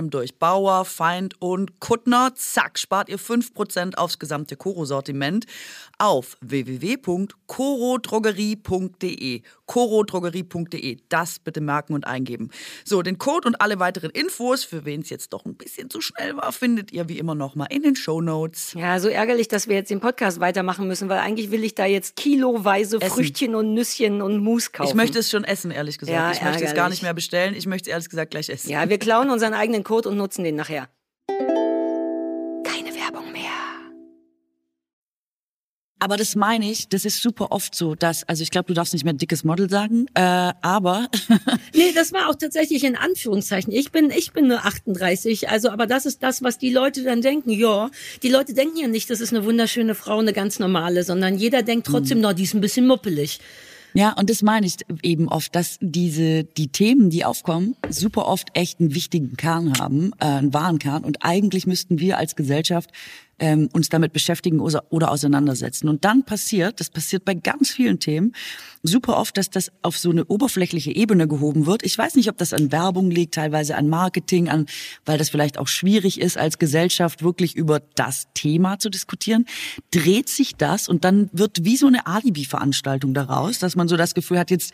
einem durch. Bauer, Feind und Kuttner. Zack, spart ihr 5% aufs gesamte Koro-Sortiment auf www.korodrogerie.de. Korodrogerie.de. Das bitte merken und eingeben. So, den Code und alle weiteren Infos, für wen es jetzt doch ein bisschen zu schnell war, findet ihr wie immer nochmal in den Show Notes. Ja, so ärgerlich, dass wir jetzt den Podcast weitermachen müssen, weil eigentlich will ich da jetzt kiloweise essen. Früchtchen und Nüsschen und Mousse kaufen. Ich möchte es schon essen, ehrlich gesagt. Ja, ich ärgerlich. möchte es gar nicht mehr bestellen. Ich möchte es ehrlich gesagt gleich essen. Ja, wir klauen unseren eigenen Code und nutzen den nachher. Aber das meine ich, das ist super oft so, dass, also ich glaube, du darfst nicht mehr dickes Model sagen, äh, aber. [LAUGHS] nee, das war auch tatsächlich in Anführungszeichen. Ich bin, ich bin nur 38, also, aber das ist das, was die Leute dann denken. Ja, die Leute denken ja nicht, das ist eine wunderschöne Frau, eine ganz normale, sondern jeder denkt trotzdem, mhm. no, die ist ein bisschen muppelig. Ja, und das meine ich eben oft, dass diese, die Themen, die aufkommen, super oft echt einen wichtigen Kern haben, äh, einen wahren Kern. Und eigentlich müssten wir als Gesellschaft ähm, uns damit beschäftigen oder, oder auseinandersetzen. Und dann passiert, das passiert bei ganz vielen Themen, super oft, dass das auf so eine oberflächliche Ebene gehoben wird. Ich weiß nicht, ob das an Werbung liegt, teilweise an Marketing, an, weil das vielleicht auch schwierig ist, als Gesellschaft wirklich über das Thema zu diskutieren. Dreht sich das und dann wird wie so eine Alibi-Veranstaltung daraus, dass man so das Gefühl hat, jetzt,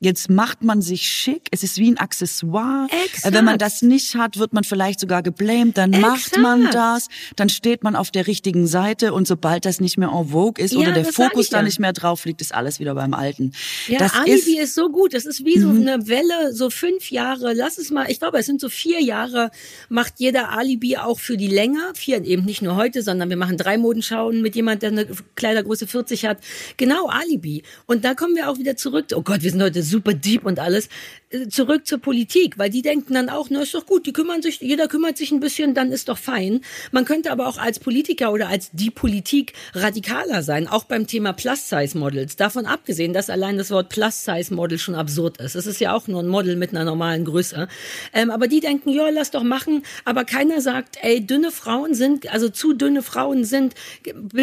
jetzt macht man sich schick. Es ist wie ein Accessoire. Exakt. Wenn man das nicht hat, wird man vielleicht sogar geblamed. Dann Exakt. macht man das. Dann steht man auf der richtigen Seite und sobald das nicht mehr en vogue ist Ja, oder der Fokus da ja. nicht mehr drauf liegt, ist alles wieder beim Alten. Ja, das Alibi ist, Mhm. ist, so gut. Das ist wie so eine Welle, so fünf Jahre. Lass es mal, ich glaube, es sind so vier Jahre, macht jeder Alibi auch für die länger. Vier eben nicht nur heute, sondern wir machen drei Modenschauen mit jemand, der eine Kleidergröße 40 hat. Genau, Alibi. Und da kommen wir auch wieder zurück. Oh Gott, wir sind heute super deep und alles. Äh, Zurück zur Politik, weil die denken dann auch, na ist doch gut, die kümmern sich, jeder kümmert sich ein bisschen, dann ist doch fein. Man könnte aber auch als Politiker oder als die Politik radikaler sein, auch beim Thema Plus-Size-Models. Davon abgesehen, dass allein das Wort Plus-Size-Model schon absurd ist. Es ist ja auch nur ein Model mit einer normalen Größe. Ähm, aber die denken, ja, lass doch machen. Aber keiner sagt, ey, dünne Frauen sind, also zu dünne Frauen sind,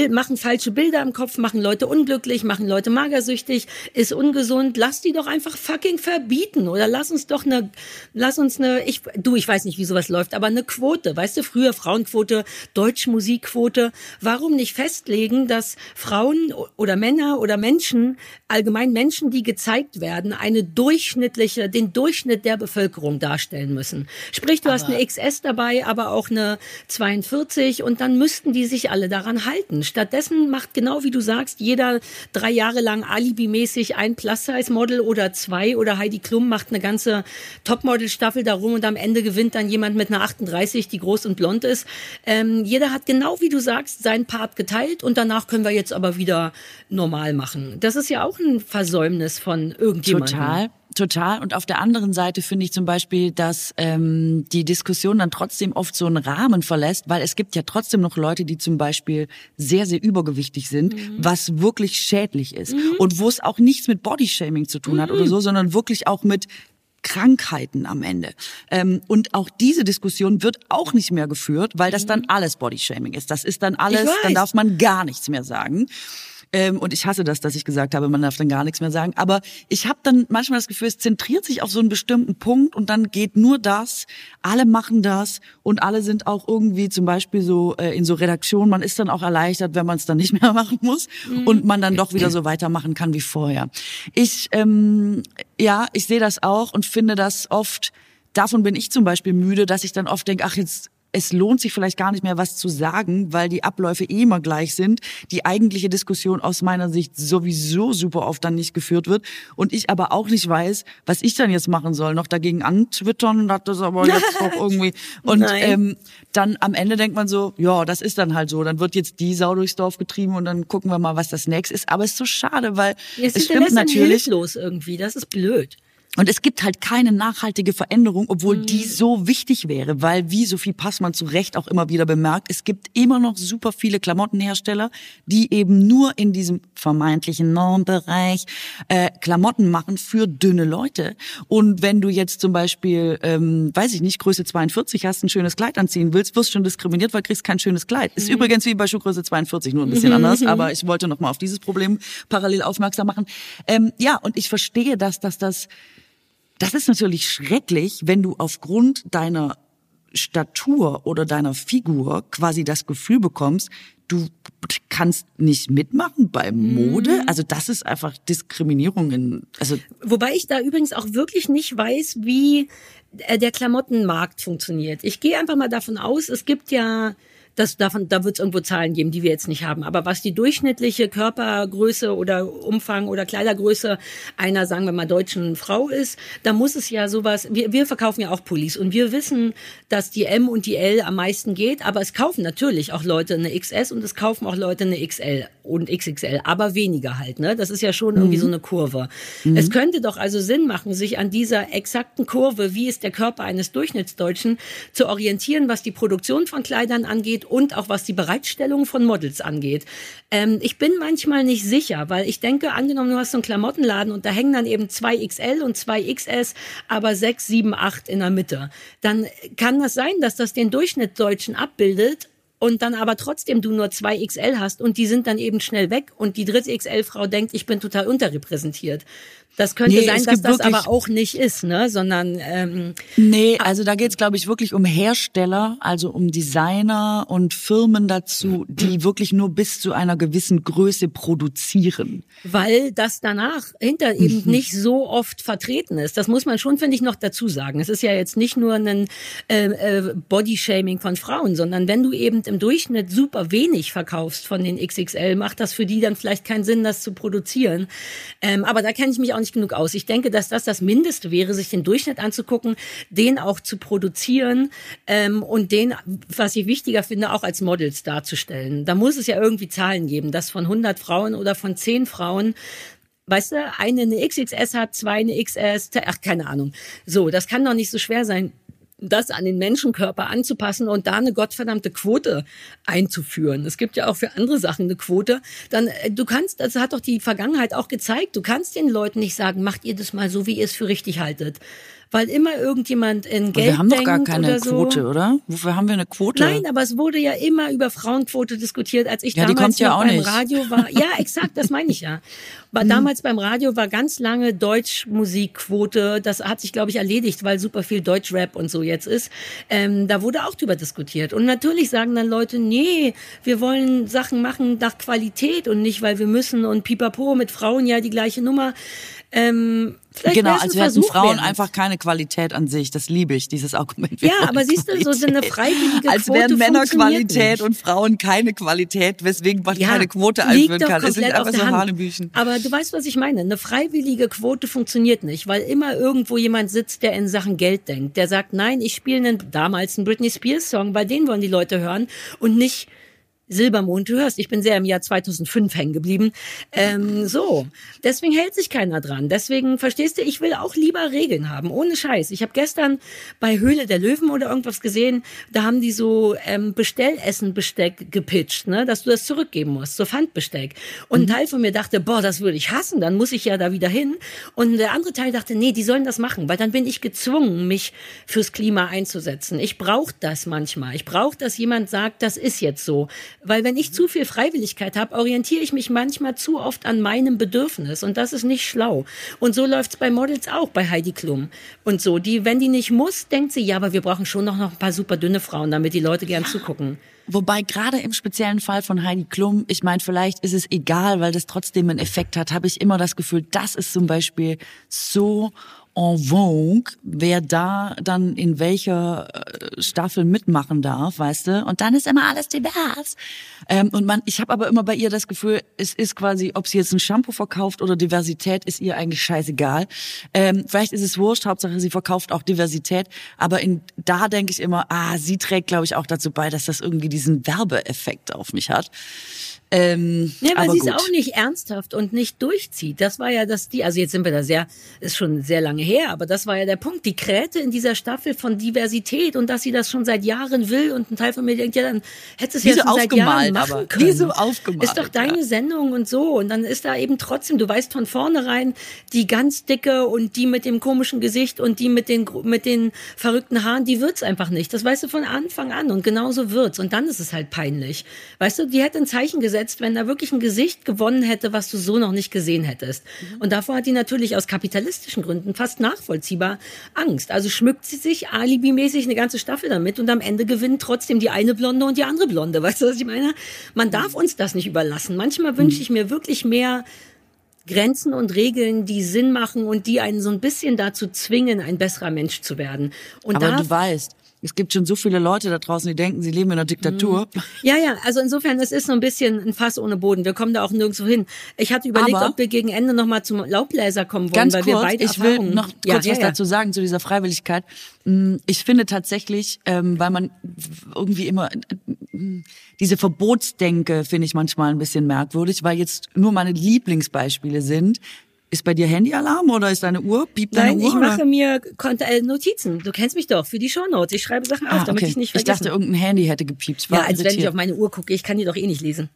machen falsche Bilder im Kopf, machen Leute unglücklich, machen Leute magersüchtig, ist ungesund. Lass die doch einfach fucking verbieten. Oder lass uns doch eine, lass uns eine, ich, du, ich weiß nicht, wie sowas läuft, aber eine Quote. Weißt du, früher Frauenquote, Deutschmusikquote. Warum nicht festlegen, dass Frauen oder Männer oder Menschen, allgemein Menschen, die gezeigt werden, eine durchschnittliche, den Durchschnitt der Bevölkerung darstellen müssen? Sprich, du hast eine XS dabei, aber auch eine 42 und dann müssten die sich alle daran halten. Stattdessen macht genau wie du sagst, jeder drei Jahre lang alibimäßig ein Plus-Size-Model oder zwei oder Heidi Klum macht eine ganze Topmodel-Staffel darum und am Ende gewinnt dann jemand mit einer 38, die groß und blond ist. Ähm, jeder hat genau wie du sagst seinen Part geteilt und danach können wir jetzt aber wieder normal machen. Das ist ja auch ein Versäumnis von irgendjemandem. Total, total. Und auf der anderen Seite finde ich zum Beispiel, dass ähm, die Diskussion dann trotzdem oft so einen Rahmen verlässt, weil es gibt ja trotzdem noch Leute, die zum Beispiel sehr, sehr übergewichtig sind, Mhm. was wirklich schädlich ist. Und wo es auch nichts mit Bodyshaming zu tun hat Mhm. oder so, sondern wirklich auch mit Krankheiten am Ende. Ähm, und auch diese Diskussion wird auch nicht mehr geführt, weil das dann alles Bodyshaming ist. Das ist dann alles, Mhm. Dann darf man gar nichts mehr sagen. Ähm, und ich hasse das, dass ich gesagt habe, man darf dann gar nichts mehr sagen. Aber ich habe dann manchmal das Gefühl, es zentriert sich auf so einen bestimmten Punkt und dann geht nur das. Alle machen das und alle sind auch irgendwie zum Beispiel so äh, in so Redaktionen. Man ist dann auch erleichtert, wenn man es dann nicht mehr [LAUGHS] machen muss und man dann doch wieder so weitermachen kann wie vorher. Ich ähm, ja, ich sehe das auch und finde das oft. Davon bin ich zum Beispiel müde, dass ich dann oft denke, ach jetzt es lohnt sich vielleicht gar nicht mehr was zu sagen, weil die Abläufe eh immer gleich sind. Die eigentliche Diskussion aus meiner Sicht sowieso super oft dann nicht geführt wird und ich aber auch nicht weiß, was ich dann jetzt machen soll, noch dagegen antwittern, das ist aber jetzt [LAUGHS] doch irgendwie und Nein. ähm, dann am Ende denkt man so, ja, das ist dann halt so, dann wird jetzt die Sau durchs Dorf getrieben und dann gucken wir mal, was das nächste ist, aber es ist so schade, weil Es stimmt natürlich hilflos irgendwie. Das ist blöd. Und es gibt halt keine nachhaltige Veränderung, obwohl Mhm. die so wichtig wäre, weil wie Sophie Passmann zu Recht auch immer wieder bemerkt, es gibt immer noch super viele Klamottenhersteller, die eben nur in diesem vermeintlichen Normbereich äh, Klamotten machen für dünne Leute. Und wenn du jetzt zum Beispiel, ähm, weiß ich nicht, Größe 42 hast, ein schönes Kleid anziehen willst, wirst schon diskriminiert, weil kriegst kein schönes Kleid. Ist Mhm. übrigens wie bei Schuhgröße 42, nur ein bisschen anders, aber [LAUGHS] ich wollte noch mal auf dieses Problem parallel aufmerksam machen. Ähm, ja, und ich verstehe, dass, dass das das ist natürlich schrecklich, wenn du aufgrund deiner Statur oder deiner Figur quasi das Gefühl bekommst, du kannst nicht mitmachen bei Mode. Also das ist einfach Diskriminierung in, also Wobei ich da übrigens auch wirklich nicht weiß, wie äh, der Klamottenmarkt funktioniert. Ich gehe einfach mal davon aus, es gibt ja das davon, da wird es irgendwo Zahlen geben, die wir jetzt nicht haben. Aber was die durchschnittliche Körpergröße oder Umfang oder Kleidergröße einer, sagen wir mal, deutschen Frau ist, da muss es ja sowas. Wir, wir verkaufen ja auch Pullis und wir wissen, dass die M und die L am meisten geht, aber es kaufen natürlich auch Leute eine XS und es kaufen auch Leute eine XL und XXL, aber weniger halt. Ne, das ist ja schon irgendwie so eine Kurve. Es könnte doch also Sinn machen, sich an dieser exakten Kurve, wie ist der Körper eines Durchschnittsdeutschen, zu orientieren, was die Produktion von Kleidern angeht und auch was die Bereitstellung von Models angeht. Ähm, ich bin manchmal nicht sicher, weil ich denke, angenommen, du hast so einen Klamottenladen und da hängen dann eben zwei XL und zwei XS, aber sechs, sieben, acht in der Mitte. Dann kann das sein, dass das den Durchschnitt Deutschen abbildet und dann aber trotzdem du nur zwei XL hast und die sind dann eben schnell weg und die dritte XL-Frau denkt, ich bin total unterrepräsentiert. Das könnte nee, sein, dass das aber auch nicht ist, ne? sondern ähm, nee, also da geht's, glaube ich, wirklich um Hersteller, also um Designer und Firmen dazu, die wirklich nur bis zu einer gewissen Größe produzieren, weil das danach hinter eben mhm. nicht so oft vertreten ist. Das muss man schon, finde ich, noch dazu sagen. Es ist ja jetzt nicht nur ein äh, äh, Bodyshaming von Frauen, sondern wenn du eben im Durchschnitt super wenig verkaufst von den XXL, macht das für die dann vielleicht keinen Sinn, das zu produzieren. Ähm, aber da kenne ich mich auch nicht genug aus. Ich denke, dass das das Mindeste wäre, sich den Durchschnitt anzugucken, den auch zu produzieren ähm, und den, was ich wichtiger finde, auch als Models darzustellen. Da muss es ja irgendwie Zahlen geben, dass von 100 Frauen oder von 10 Frauen weißt du, eine eine XXS hat, zwei eine XS, ach, keine Ahnung. So, das kann doch nicht so schwer sein das an den Menschenkörper anzupassen und da eine gottverdammte Quote einzuführen. Es gibt ja auch für andere Sachen eine Quote. Dann, äh, du kannst, das hat doch die Vergangenheit auch gezeigt, du kannst den Leuten nicht sagen, macht ihr das mal so, wie ihr es für richtig haltet weil immer irgendjemand in Geld Wir haben doch gar keine oder so. Quote, oder? Wofür haben wir eine Quote? Nein, aber es wurde ja immer über Frauenquote diskutiert, als ich ja, damals ja beim nicht. Radio war. Ja, [LAUGHS] exakt, das meine ich ja. War hm. damals beim Radio war ganz lange Deutschmusikquote. Das hat sich, glaube ich, erledigt, weil super viel Deutschrap und so jetzt ist. Ähm, da wurde auch drüber diskutiert. Und natürlich sagen dann Leute, nee, wir wollen Sachen machen nach Qualität und nicht, weil wir müssen und pipapo mit Frauen ja die gleiche Nummer. Ähm, Vielleicht genau, als hätten Frauen einfach keine Qualität an sich. Das liebe ich, dieses Argument. Ja, aber siehst du, so eine freiwillige als Quote wären Männer Qualität und Frauen keine Qualität, weswegen man ja, keine Quote einführen kann. Es sind einfach so Hanebüchen. Aber du weißt, was ich meine. Eine freiwillige Quote funktioniert nicht, weil immer irgendwo jemand sitzt, der in Sachen Geld denkt. Der sagt, nein, ich spiele einen, damals einen Britney Spears Song, bei denen wollen die Leute hören und nicht Silbermond, du hörst, ich bin sehr im Jahr 2005 hängen geblieben. Ähm, so, deswegen hält sich keiner dran. Deswegen, verstehst du, ich will auch lieber Regeln haben, ohne Scheiß. Ich habe gestern bei Höhle der Löwen oder irgendwas gesehen, da haben die so ähm, Bestellessen-Besteck gepitcht, ne, dass du das zurückgeben musst, so Pfandbesteck. Und ein mhm. Teil von mir dachte, boah, das würde ich hassen, dann muss ich ja da wieder hin. Und der andere Teil dachte, nee, die sollen das machen, weil dann bin ich gezwungen, mich fürs Klima einzusetzen. Ich brauche das manchmal. Ich brauche, dass jemand sagt, das ist jetzt so weil wenn ich zu viel Freiwilligkeit habe, orientiere ich mich manchmal zu oft an meinem Bedürfnis und das ist nicht schlau. Und so läuft's bei Models auch, bei Heidi Klum und so. Die, wenn die nicht muss, denkt sie, ja, aber wir brauchen schon noch, noch ein paar super dünne Frauen, damit die Leute gern zugucken. Wobei gerade im speziellen Fall von Heidi Klum, ich meine, vielleicht ist es egal, weil das trotzdem einen Effekt hat, habe ich immer das Gefühl, das ist zum Beispiel so en vogue, wer da dann in welcher äh, Staffel mitmachen darf, weißt du? Und dann ist immer alles divers. Ähm, und man, ich habe aber immer bei ihr das Gefühl, es ist quasi, ob sie jetzt ein Shampoo verkauft oder Diversität, ist ihr eigentlich scheißegal. Ähm, vielleicht ist es wurscht, Hauptsache sie verkauft auch Diversität. Aber in, da denke ich immer, ah, sie trägt, glaube ich, auch dazu bei, dass das irgendwie diesen Werbeeffekt auf mich hat. Ähm, ja, weil sie es auch nicht ernsthaft und nicht durchzieht. Das war ja das, die, also jetzt sind wir da sehr, ist schon sehr lange her, aber das war ja der Punkt. Die Kräte in dieser Staffel von Diversität und dass sie das schon seit Jahren will und ein Teil von mir denkt, ja, dann hättest du es ja schon seit Jahren machen aber. können. Wie so aufgemalt. Ist doch deine ja. Sendung und so. Und dann ist da eben trotzdem, du weißt von vornherein, die ganz dicke und die mit dem komischen Gesicht und die mit den, mit den verrückten Haaren, die wird's einfach nicht. Das weißt du von Anfang an und genauso wird's. Und dann ist es halt peinlich. Weißt du, die hätte ein Zeichen gesetzt, gesetzt, wenn da wirklich ein Gesicht gewonnen hätte, was du so noch nicht gesehen hättest. Mhm. Und davor hat die natürlich aus kapitalistischen Gründen fast nachvollziehbar Angst. Also schmückt sie sich alibimäßig eine ganze Staffel damit und am Ende gewinnt trotzdem die eine Blonde und die andere Blonde. [LAUGHS] Weißt du, was ich meine? Man darf mhm. uns das nicht überlassen. Manchmal wünsche ich mir wirklich mehr Grenzen und Regeln, die Sinn machen und die einen so ein bisschen dazu zwingen, ein besserer Mensch zu werden. Und Aber du weißt, es gibt schon so viele Leute da draußen, die denken, sie leben in einer Diktatur. Mhm. Ja, ja, also insofern, es ist so ein bisschen ein Fass ohne Boden. Wir kommen da auch nirgendwo hin. Ich hatte überlegt, Aber ob wir gegen Ende nochmal zum Laubbläser kommen wollen, ganz weil kurz, wir beide Ich will noch kurz ja, was ja, dazu sagen zu dieser Freiwilligkeit. Mm, ich finde tatsächlich, ähm, weil man irgendwie immer diese Verbotsdenke finde ich manchmal ein bisschen merkwürdig, weil jetzt nur meine Lieblingsbeispiele sind Ist bei dir Handyalarm oder ist deine Uhr? Piept deine Nein, Uhr? ich oder? mache mir äh, Notizen. Du kennst mich doch für die Shownotes. Ich schreibe Sachen auf, Ah, damit okay. ich nicht ich vergesse. dachte, irgendein Handy hätte gepiept. War ja, als wenn ich auf meine Uhr gucke. Ich kann die doch eh nicht lesen.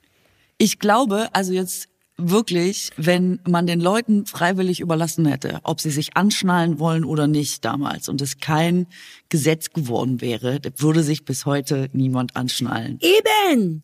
Ich glaube, also jetzt wirklich, wenn man den Leuten freiwillig überlassen hätte, ob sie sich anschnallen wollen oder nicht damals und es kein Gesetz geworden wäre, würde sich bis heute niemand anschnallen. Eben!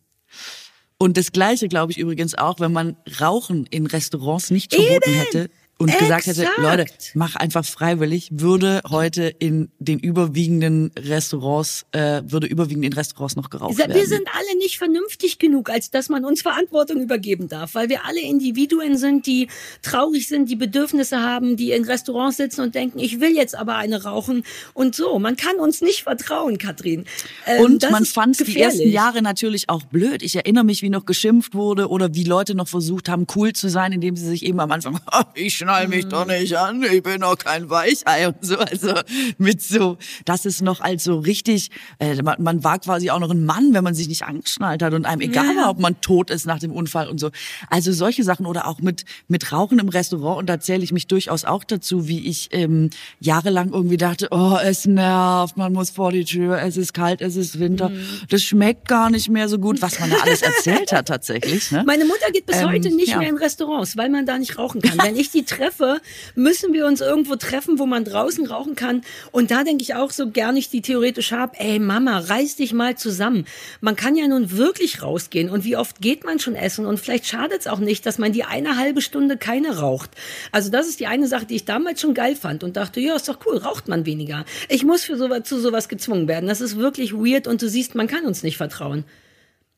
Und das Gleiche glaube ich übrigens auch, wenn man Rauchen in Restaurants nicht verboten Eben. hätte und gesagt hätte, Exakt. Leute, mach einfach freiwillig, würde heute in den überwiegenden Restaurants, äh, würde überwiegend in Restaurants noch geraucht Wir werden. sind alle nicht vernünftig genug, als dass man uns Verantwortung übergeben darf, weil wir alle Individuen sind, die traurig sind, die Bedürfnisse haben, die in Restaurants sitzen und denken, ich will jetzt aber eine rauchen und so. Man kann uns nicht vertrauen, Katrin. Ähm, Und man fand die ersten. Jahre natürlich auch blöd. Ich erinnere mich, wie noch geschimpft wurde oder wie Leute noch versucht haben, cool zu sein, indem sie sich eben am Anfang, "Ha, [LAUGHS] ich schnall mich doch nicht an, ich bin doch kein Weichei und so. Also mit so, das ist noch als so richtig, äh, man, man war quasi auch noch ein Mann, wenn man sich nicht angeschnallt hat und einem egal Ja. war, ob man tot ist nach dem Unfall und so. Also solche Sachen oder auch mit, mit Rauchen im Restaurant und da zähle ich mich durchaus auch dazu, wie ich ähm, jahrelang irgendwie dachte, oh, es nervt, man muss vor die Tür, es ist kalt, es ist Winter, Mhm. das schmeckt gar nicht mehr so gut, was man da alles [LAUGHS] erzählt hat tatsächlich. Ne? Meine Mutter geht bis Ähm, heute nicht ja. mehr in Restaurants, weil man da nicht rauchen kann. Wenn ich die treffe, müssen wir uns irgendwo treffen, wo man draußen rauchen kann. Und da denke ich auch, so gern ich die theoretisch habe, ey Mama, reiß dich mal zusammen. Man kann ja nun wirklich rausgehen. Und wie oft geht man schon essen? Und vielleicht schadet es auch nicht, dass man die eine halbe Stunde keine raucht. Also das ist die eine Sache, die ich damals schon geil fand und dachte, ja, ist doch cool, raucht man weniger. Ich muss für sowas, zu sowas gezwungen werden. Das ist wirklich weird und du siehst, man kann uns nicht vertrauen.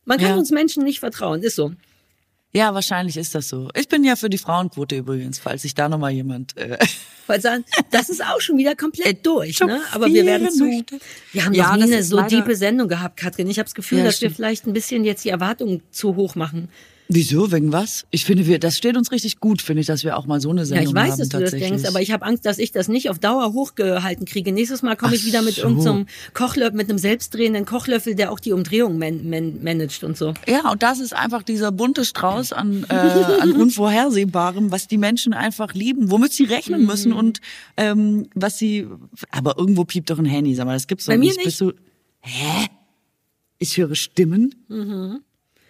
Man kann Ja. uns Menschen nicht vertrauen, ist so. Ja, wahrscheinlich ist das so. Ich bin ja für die Frauenquote übrigens, falls sich da nochmal jemand... Äh, Weil dann, das ist auch schon wieder komplett durch, ne? Aber wir werden zu. Wir haben Ja, noch nie eine so diepe Sendung gehabt, Katrin. Ich habe das Gefühl, Ja, dass wir stimmt. vielleicht ein bisschen jetzt die Erwartungen zu hoch machen. Wieso, wegen was? Ich finde, wir, das steht uns richtig gut, finde ich, dass wir auch mal so eine Ja, Sendung ich weiß, haben. dass du das denkst, aber ich habe Angst, dass ich das nicht auf Dauer hochgehalten kriege. Nächstes Mal komme ich wieder mit so. irgendeinem Kochlöffel, mit einem selbstdrehenden Kochlöffel, der auch die Umdrehung man, man, managt und so. Ja, und das ist einfach dieser bunte Strauß an, äh, an [LAUGHS] Unvorhersehbarem, was die Menschen einfach lieben, womit sie rechnen müssen Mhm. und ähm, was sie. Aber irgendwo piept doch ein Handy, sag mal, das gibt's doch Bei mir nicht. nicht. Bist du, hä? Ich höre Stimmen.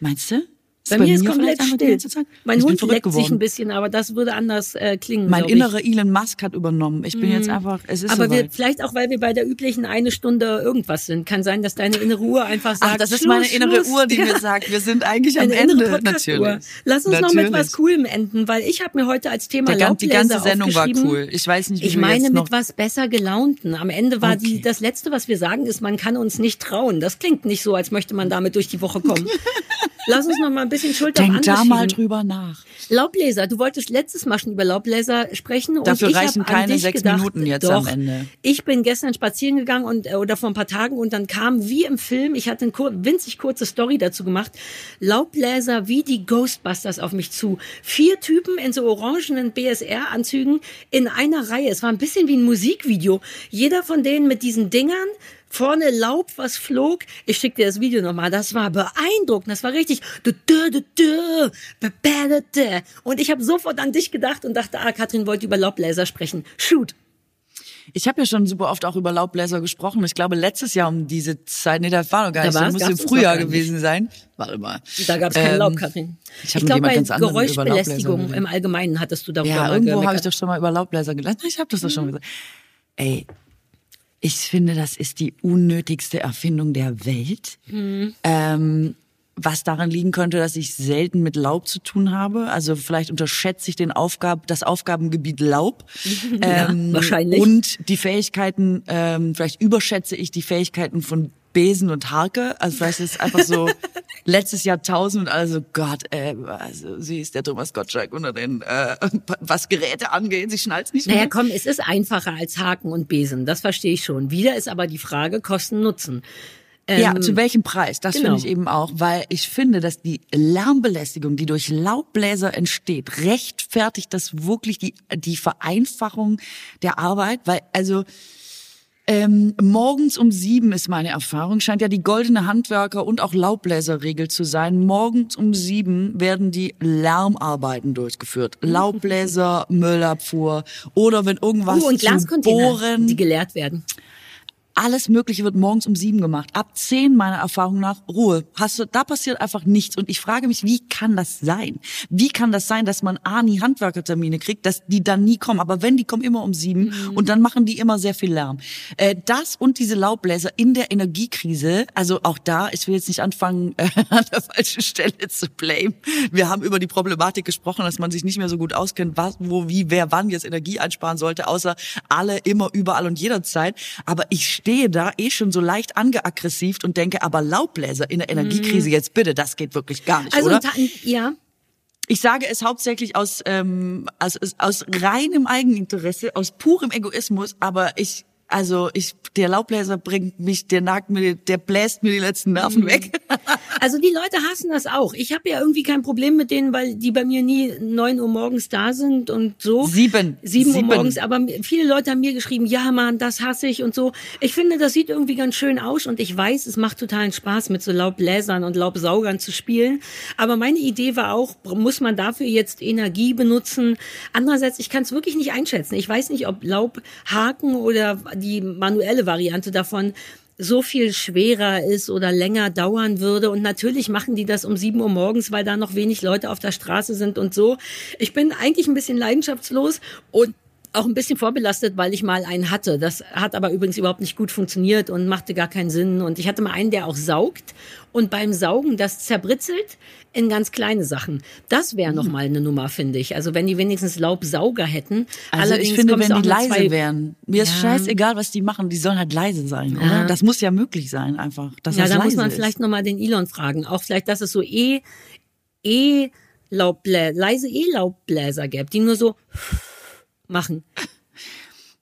Meinst du? Ist Mhm. Bei mir ist komplett still. Mein ich Hund leckt sich geworden. ein bisschen, aber das würde anders äh, klingen. Mein. Mhm. innerer Elon Musk hat übernommen. Ich bin jetzt einfach, es ist Aber wir, soweit. vielleicht auch, weil wir bei der üblichen eine Stunde irgendwas sind. Kann sein, dass deine innere Uhr einfach sagt, Ach, das ist Schluss, meine innere Schluss. Uhr, die [LAUGHS] Ja. mir sagt, wir sind eigentlich am Eine innere Ende. Natürlich. Lass uns noch mit Natürlich. was Coolem enden, weil ich habe mir heute als Thema Der die ganze Sendung war cool. Ich weiß nicht, wie Ich wir meine mit was besser gelaunten. Am Ende war die das letzte, was wir sagen, ist, man kann uns nicht trauen. Das klingt nicht so, als möchte man damit durch die Woche kommen. [LAUGHS] Lass uns noch mal ein bisschen Schulter Denk auf da mal drüber nach. Laubbläser, du wolltest letztes Mal schon über Laubbläser sprechen. Dafür reichen keine sechs gedacht, Minuten jetzt doch, am Ende. Ich bin gestern spazieren gegangen und äh, oder vor ein paar Tagen und dann kam wie im Film, ich hatte eine kur winzig kurze Story dazu gemacht, Laubbläser wie die Ghostbusters auf mich zu. Vier Typen in so orangenen BSR-Anzügen in einer Reihe. Es war ein bisschen wie ein Musikvideo. Jeder von denen mit diesen Dingern Vorne Laub, was flog. Ich schick dir das Video nochmal. Das war beeindruckend. Das war richtig. Da, da. Und ich habe sofort an dich gedacht und dachte, ah, Katrin wollte über Laubbläser sprechen. Shoot. Ich habe ja schon super oft auch über Laubbläser gesprochen. Ich glaube, letztes Jahr um diese Zeit, nee, das war noch gar Da nicht, so, war's, muss im Frühjahr gewesen sein. Warte mal. Da gab es kein Ähm, Laub, Katrin. ich Ich glaube, bei Geräuschbelästigung im Allgemeinen hattest du darüber Ja, irgendwo habe ich doch schon mal über Laubbläser gelassen. Ich habe das doch schon Mhm. gesagt. Ey, ich finde, das ist die unnötigste Erfindung der Welt. Mhm. Ähm, was daran liegen könnte, dass ich selten mit Laub zu tun habe. Also vielleicht unterschätze ich den Aufgab, das Aufgabengebiet Laub. [LAUGHS] Ja, wahrscheinlich. Und die Fähigkeiten, ähm, vielleicht überschätze ich die Fähigkeiten von Besen und Harke. Also vielleicht ist es einfach so [LAUGHS] letztes Jahrtausend und also Gott, äh, also sie ist der Thomas Gottschalk unter den, äh, was Geräte angeht, sie schnallt nicht Naja, mehr. komm, es ist einfacher als Haken und Besen. Das verstehe ich schon. Wieder ist aber die Frage Kosten-Nutzen. Ja, Ähm, zu welchem Preis? Das genau. finde ich eben auch, weil ich finde, dass die Lärmbelästigung, die durch Laubbläser entsteht, rechtfertigt das wirklich die, die Vereinfachung der Arbeit, weil, also, Ähm, morgens um sieben ist meine Erfahrung, scheint ja die goldene Handwerker- und auch Laubbläserregel zu sein. Morgens um sieben werden die Lärmarbeiten durchgeführt. Laubbläser, Müllabfuhr oder wenn irgendwas Uh, und zu bohren. die geleert werden. Alles Mögliche wird morgens um sieben gemacht. Ab zehn meiner Erfahrung nach Ruhe. Hast du, da passiert einfach nichts. Und ich frage mich, wie kann das sein? Wie kann das sein, dass man A, nie Handwerkertermine kriegt, dass die dann nie kommen? Aber wenn, die kommen immer um sieben und dann machen die immer sehr viel Lärm. Äh, das und diese Laubbläser in der Energiekrise, also auch da, ich will jetzt nicht anfangen, äh, [LAUGHS] an der falschen Stelle zu blame. Wir haben über die Problematik gesprochen, dass man sich nicht mehr so gut auskennt, was, wo, wie, wer, wann jetzt Energie einsparen sollte, außer alle, immer, überall und jederzeit. Aber ich stehe da eh schon so leicht angeaggressiv und denke, aber Laubbläser in der Energiekrise jetzt bitte, das geht wirklich gar nicht, Also oder? ja, Ich sage es hauptsächlich aus, ähm, aus, aus reinem Eigeninteresse, aus purem Egoismus, aber ich, also ich, der Laubbläser bringt mich, der nagt mir, der bläst mir die letzten Nerven weg. [LAUGHS] Also die Leute hassen das auch. Ich habe ja irgendwie kein Problem mit denen, weil die bei mir nie neun Uhr morgens da sind und so. Sieben. Sieben Uhr morgens. Aber viele Leute haben mir geschrieben, ja Mann, das hasse ich und so. Ich finde, das sieht irgendwie ganz schön aus und ich weiß, es macht totalen Spaß, mit so Laubbläsern und Laubsaugern zu spielen. Aber meine Idee war auch, muss man dafür jetzt Energie benutzen? Andererseits, ich kann es wirklich nicht einschätzen. Ich weiß nicht, ob Laubhaken oder die manuelle Variante davon so viel schwerer ist oder länger dauern würde. Und natürlich machen die das um sieben Uhr morgens, weil da noch wenig Leute auf der Straße sind und so. Ich bin eigentlich ein bisschen leidenschaftslos und auch ein bisschen vorbelastet, weil ich mal einen hatte. Das hat aber übrigens überhaupt nicht gut funktioniert und machte gar keinen Sinn. Und ich hatte mal einen, der auch saugt und beim Saugen das zerbritzelt in ganz kleine Sachen. Das wäre noch mal eine Nummer, finde ich. Also wenn die wenigstens Laubsauger hätten. Also Allerdings ich finde, wenn die leise wären, mir ist Ja. scheißegal, was die machen, die sollen halt leise sein, oder? Das muss ja möglich sein, einfach. Dass Ja, das da muss man ist. vielleicht noch mal den Elon fragen. Auch vielleicht, dass es so E, E Laubbläser, leise E-Laubbläser gäbe, die nur so machen.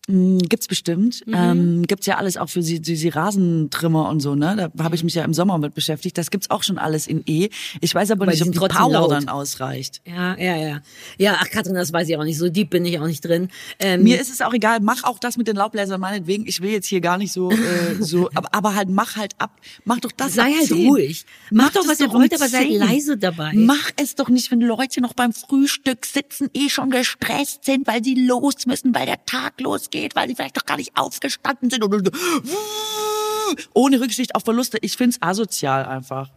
Mm, Gibt's bestimmt. Mhm. Ähm, gibt's ja alles auch für sie, sie Rasentrimmer und so, ne? Da habe ich mich ja im Sommer mit beschäftigt. Das gibt's auch schon alles in E. Ich weiß aber Aber nicht, ob die Power laut. dann ausreicht. Ja, ja, ja. Ja, ach Katrin, das weiß ich auch nicht. So deep bin ich auch nicht drin. Ähm, Mir ist es auch egal, mach auch das mit den Laubbläsern meinetwegen. Ich will jetzt hier gar nicht so, äh, [LAUGHS] so, aber, aber halt mach halt ab. Mach doch das Sei halt 10. ruhig. Mach doch, das was ihr um wollt, aber seid 10. leise dabei. Mach es doch nicht, wenn Leute noch beim Frühstück sitzen, eh schon gestresst sind, weil sie los müssen, weil der Tag losgeht, weil sie vielleicht doch gar nicht aufgestanden sind und ohne Rücksicht auf Verluste. Ich find's asozial einfach.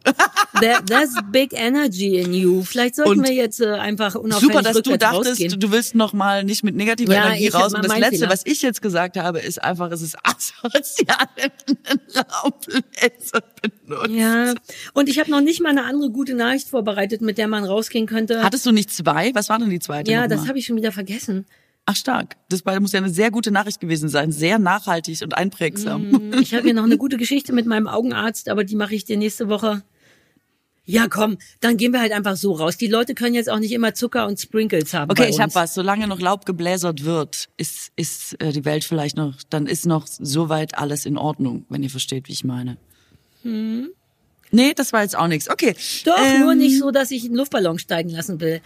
There's big energy in you. Vielleicht sollten Und wir jetzt äh, einfach unauffällig Super, dass du dachtest, rausgehen. du willst noch mal nicht mit negativer Ja, Energie raus. Und das Letzte, Fehler. was ich jetzt gesagt habe, ist einfach, es ist asozial, [LAUGHS] einen Laubbläser benutzt. Ja, und ich habe noch nicht mal eine andere gute Nachricht vorbereitet, mit der man rausgehen könnte. Hattest du nicht zwei? Was war denn die zweite? ja, noch das habe ich schon wieder vergessen. Ach stark. Das muss ja eine sehr gute Nachricht gewesen sein. Sehr nachhaltig und einprägsam. [LAUGHS] Ich habe hier noch eine gute Geschichte mit meinem Augenarzt, aber die mache ich dir nächste Woche. Ja, komm, dann gehen wir halt einfach so raus. Die Leute können jetzt auch nicht immer Zucker und Sprinkles haben. Okay, ich habe was. Solange noch Laub gebläsert wird, ist, ist äh, die Welt vielleicht noch, dann ist noch soweit alles in Ordnung, wenn ihr versteht, wie ich meine. Nee, das war jetzt auch nichts. Okay. Doch, Ähm, nur nicht so, dass ich einen Luftballon steigen lassen will.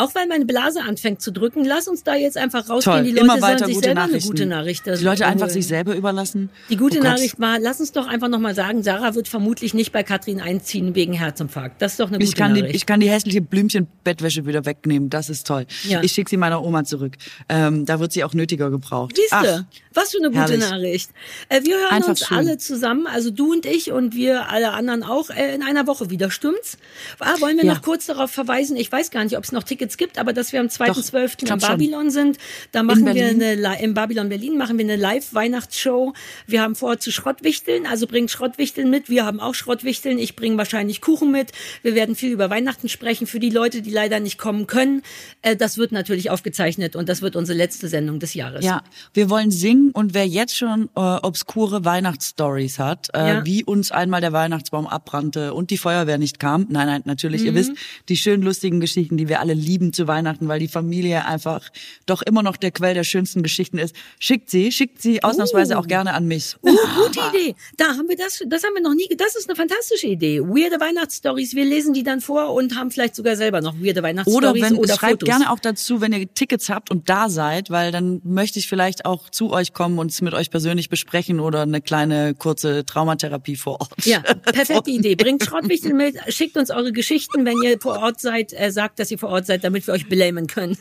Auch weil meine Blase anfängt zu drücken, lass uns da jetzt einfach rausgehen. Toll, die Leute immer weiter sollen sich gute selber Nachrichten. eine gute Nachricht Die Leute einfach holen. sich selber überlassen. Die gute Oh. Nachricht war, lass uns doch einfach nochmal sagen, Sarah wird vermutlich nicht bei Katrin einziehen wegen Herzinfarkt. Das ist doch eine gute Ich kann, die, Nachricht. ich kann die hässliche Blümchenbettwäsche wieder wegnehmen. Das ist toll. Ja. Ich schicke sie meiner Oma zurück. Ähm, da wird sie auch nötiger gebraucht. Siehste, was für eine gute herrlich. Nachricht. Äh, wir hören Einfach uns schön. alle zusammen, also du und ich und wir alle anderen auch, äh, in einer Woche wieder, stimmt's? Ah, wollen wir Ja. noch kurz darauf verweisen, ich weiß gar nicht, ob es noch Tickets gibt, aber dass wir am 2.12. ich glaub in schon. Babylon sind, da machen wir eine, in Babylon Berlin machen wir eine Live-Weihnachtsshow. Wir haben vor zu Schrottwichteln, also bringt Schrottwichteln mit. Wir haben auch Schrottwichteln. Ich bringe wahrscheinlich Kuchen mit. Wir werden viel über Weihnachten sprechen. Für die Leute, die leider nicht kommen können, äh, das wird natürlich aufgezeichnet und das wird unsere letzte Sendung des Jahres. Ja, wir wollen singen und wer jetzt schon äh, obskure Weihnachtsstories hat, äh, Ja. wie uns einmal der Weihnachtsbaum abbrannte und die Feuerwehr nicht kam. Nein, nein, natürlich, Mhm. ihr wisst, die schön lustigen Geschichten, die wir alle lieben lieben zu Weihnachten, weil die Familie einfach doch immer noch der Quell der schönsten Geschichten ist. Schickt sie, schickt sie ausnahmsweise auch gerne an mich. Uh, gute Idee. Da haben wir das, das haben wir noch nie, das ist eine fantastische Idee. Weirde Weihnachtsstories, wir lesen die dann vor und haben vielleicht sogar selber noch weirde Oder Weihnachtsstories wenn, oder, schreibt Fotos. gerne auch dazu, wenn ihr Tickets habt und da seid, weil dann möchte ich vielleicht auch zu euch kommen und es mit euch persönlich besprechen oder eine kleine kurze Traumatherapie vor Ort. Ja, [LAUGHS] perfekte Idee. Bringt Schrottwichtel mit, schickt uns eure Geschichten, wenn ihr vor Ort seid, äh, sagt, dass ihr vor Ort seid, damit wir euch belämen können.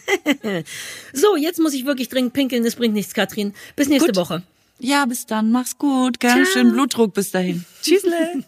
[LAUGHS] so, jetzt muss ich wirklich dringend pinkeln, das bringt nichts, Katrin. Bis nächste Gut. Woche. Ja, bis dann. Mach's gut. Ganz schön Blutdruck bis dahin. [LAUGHS] Tschüssle.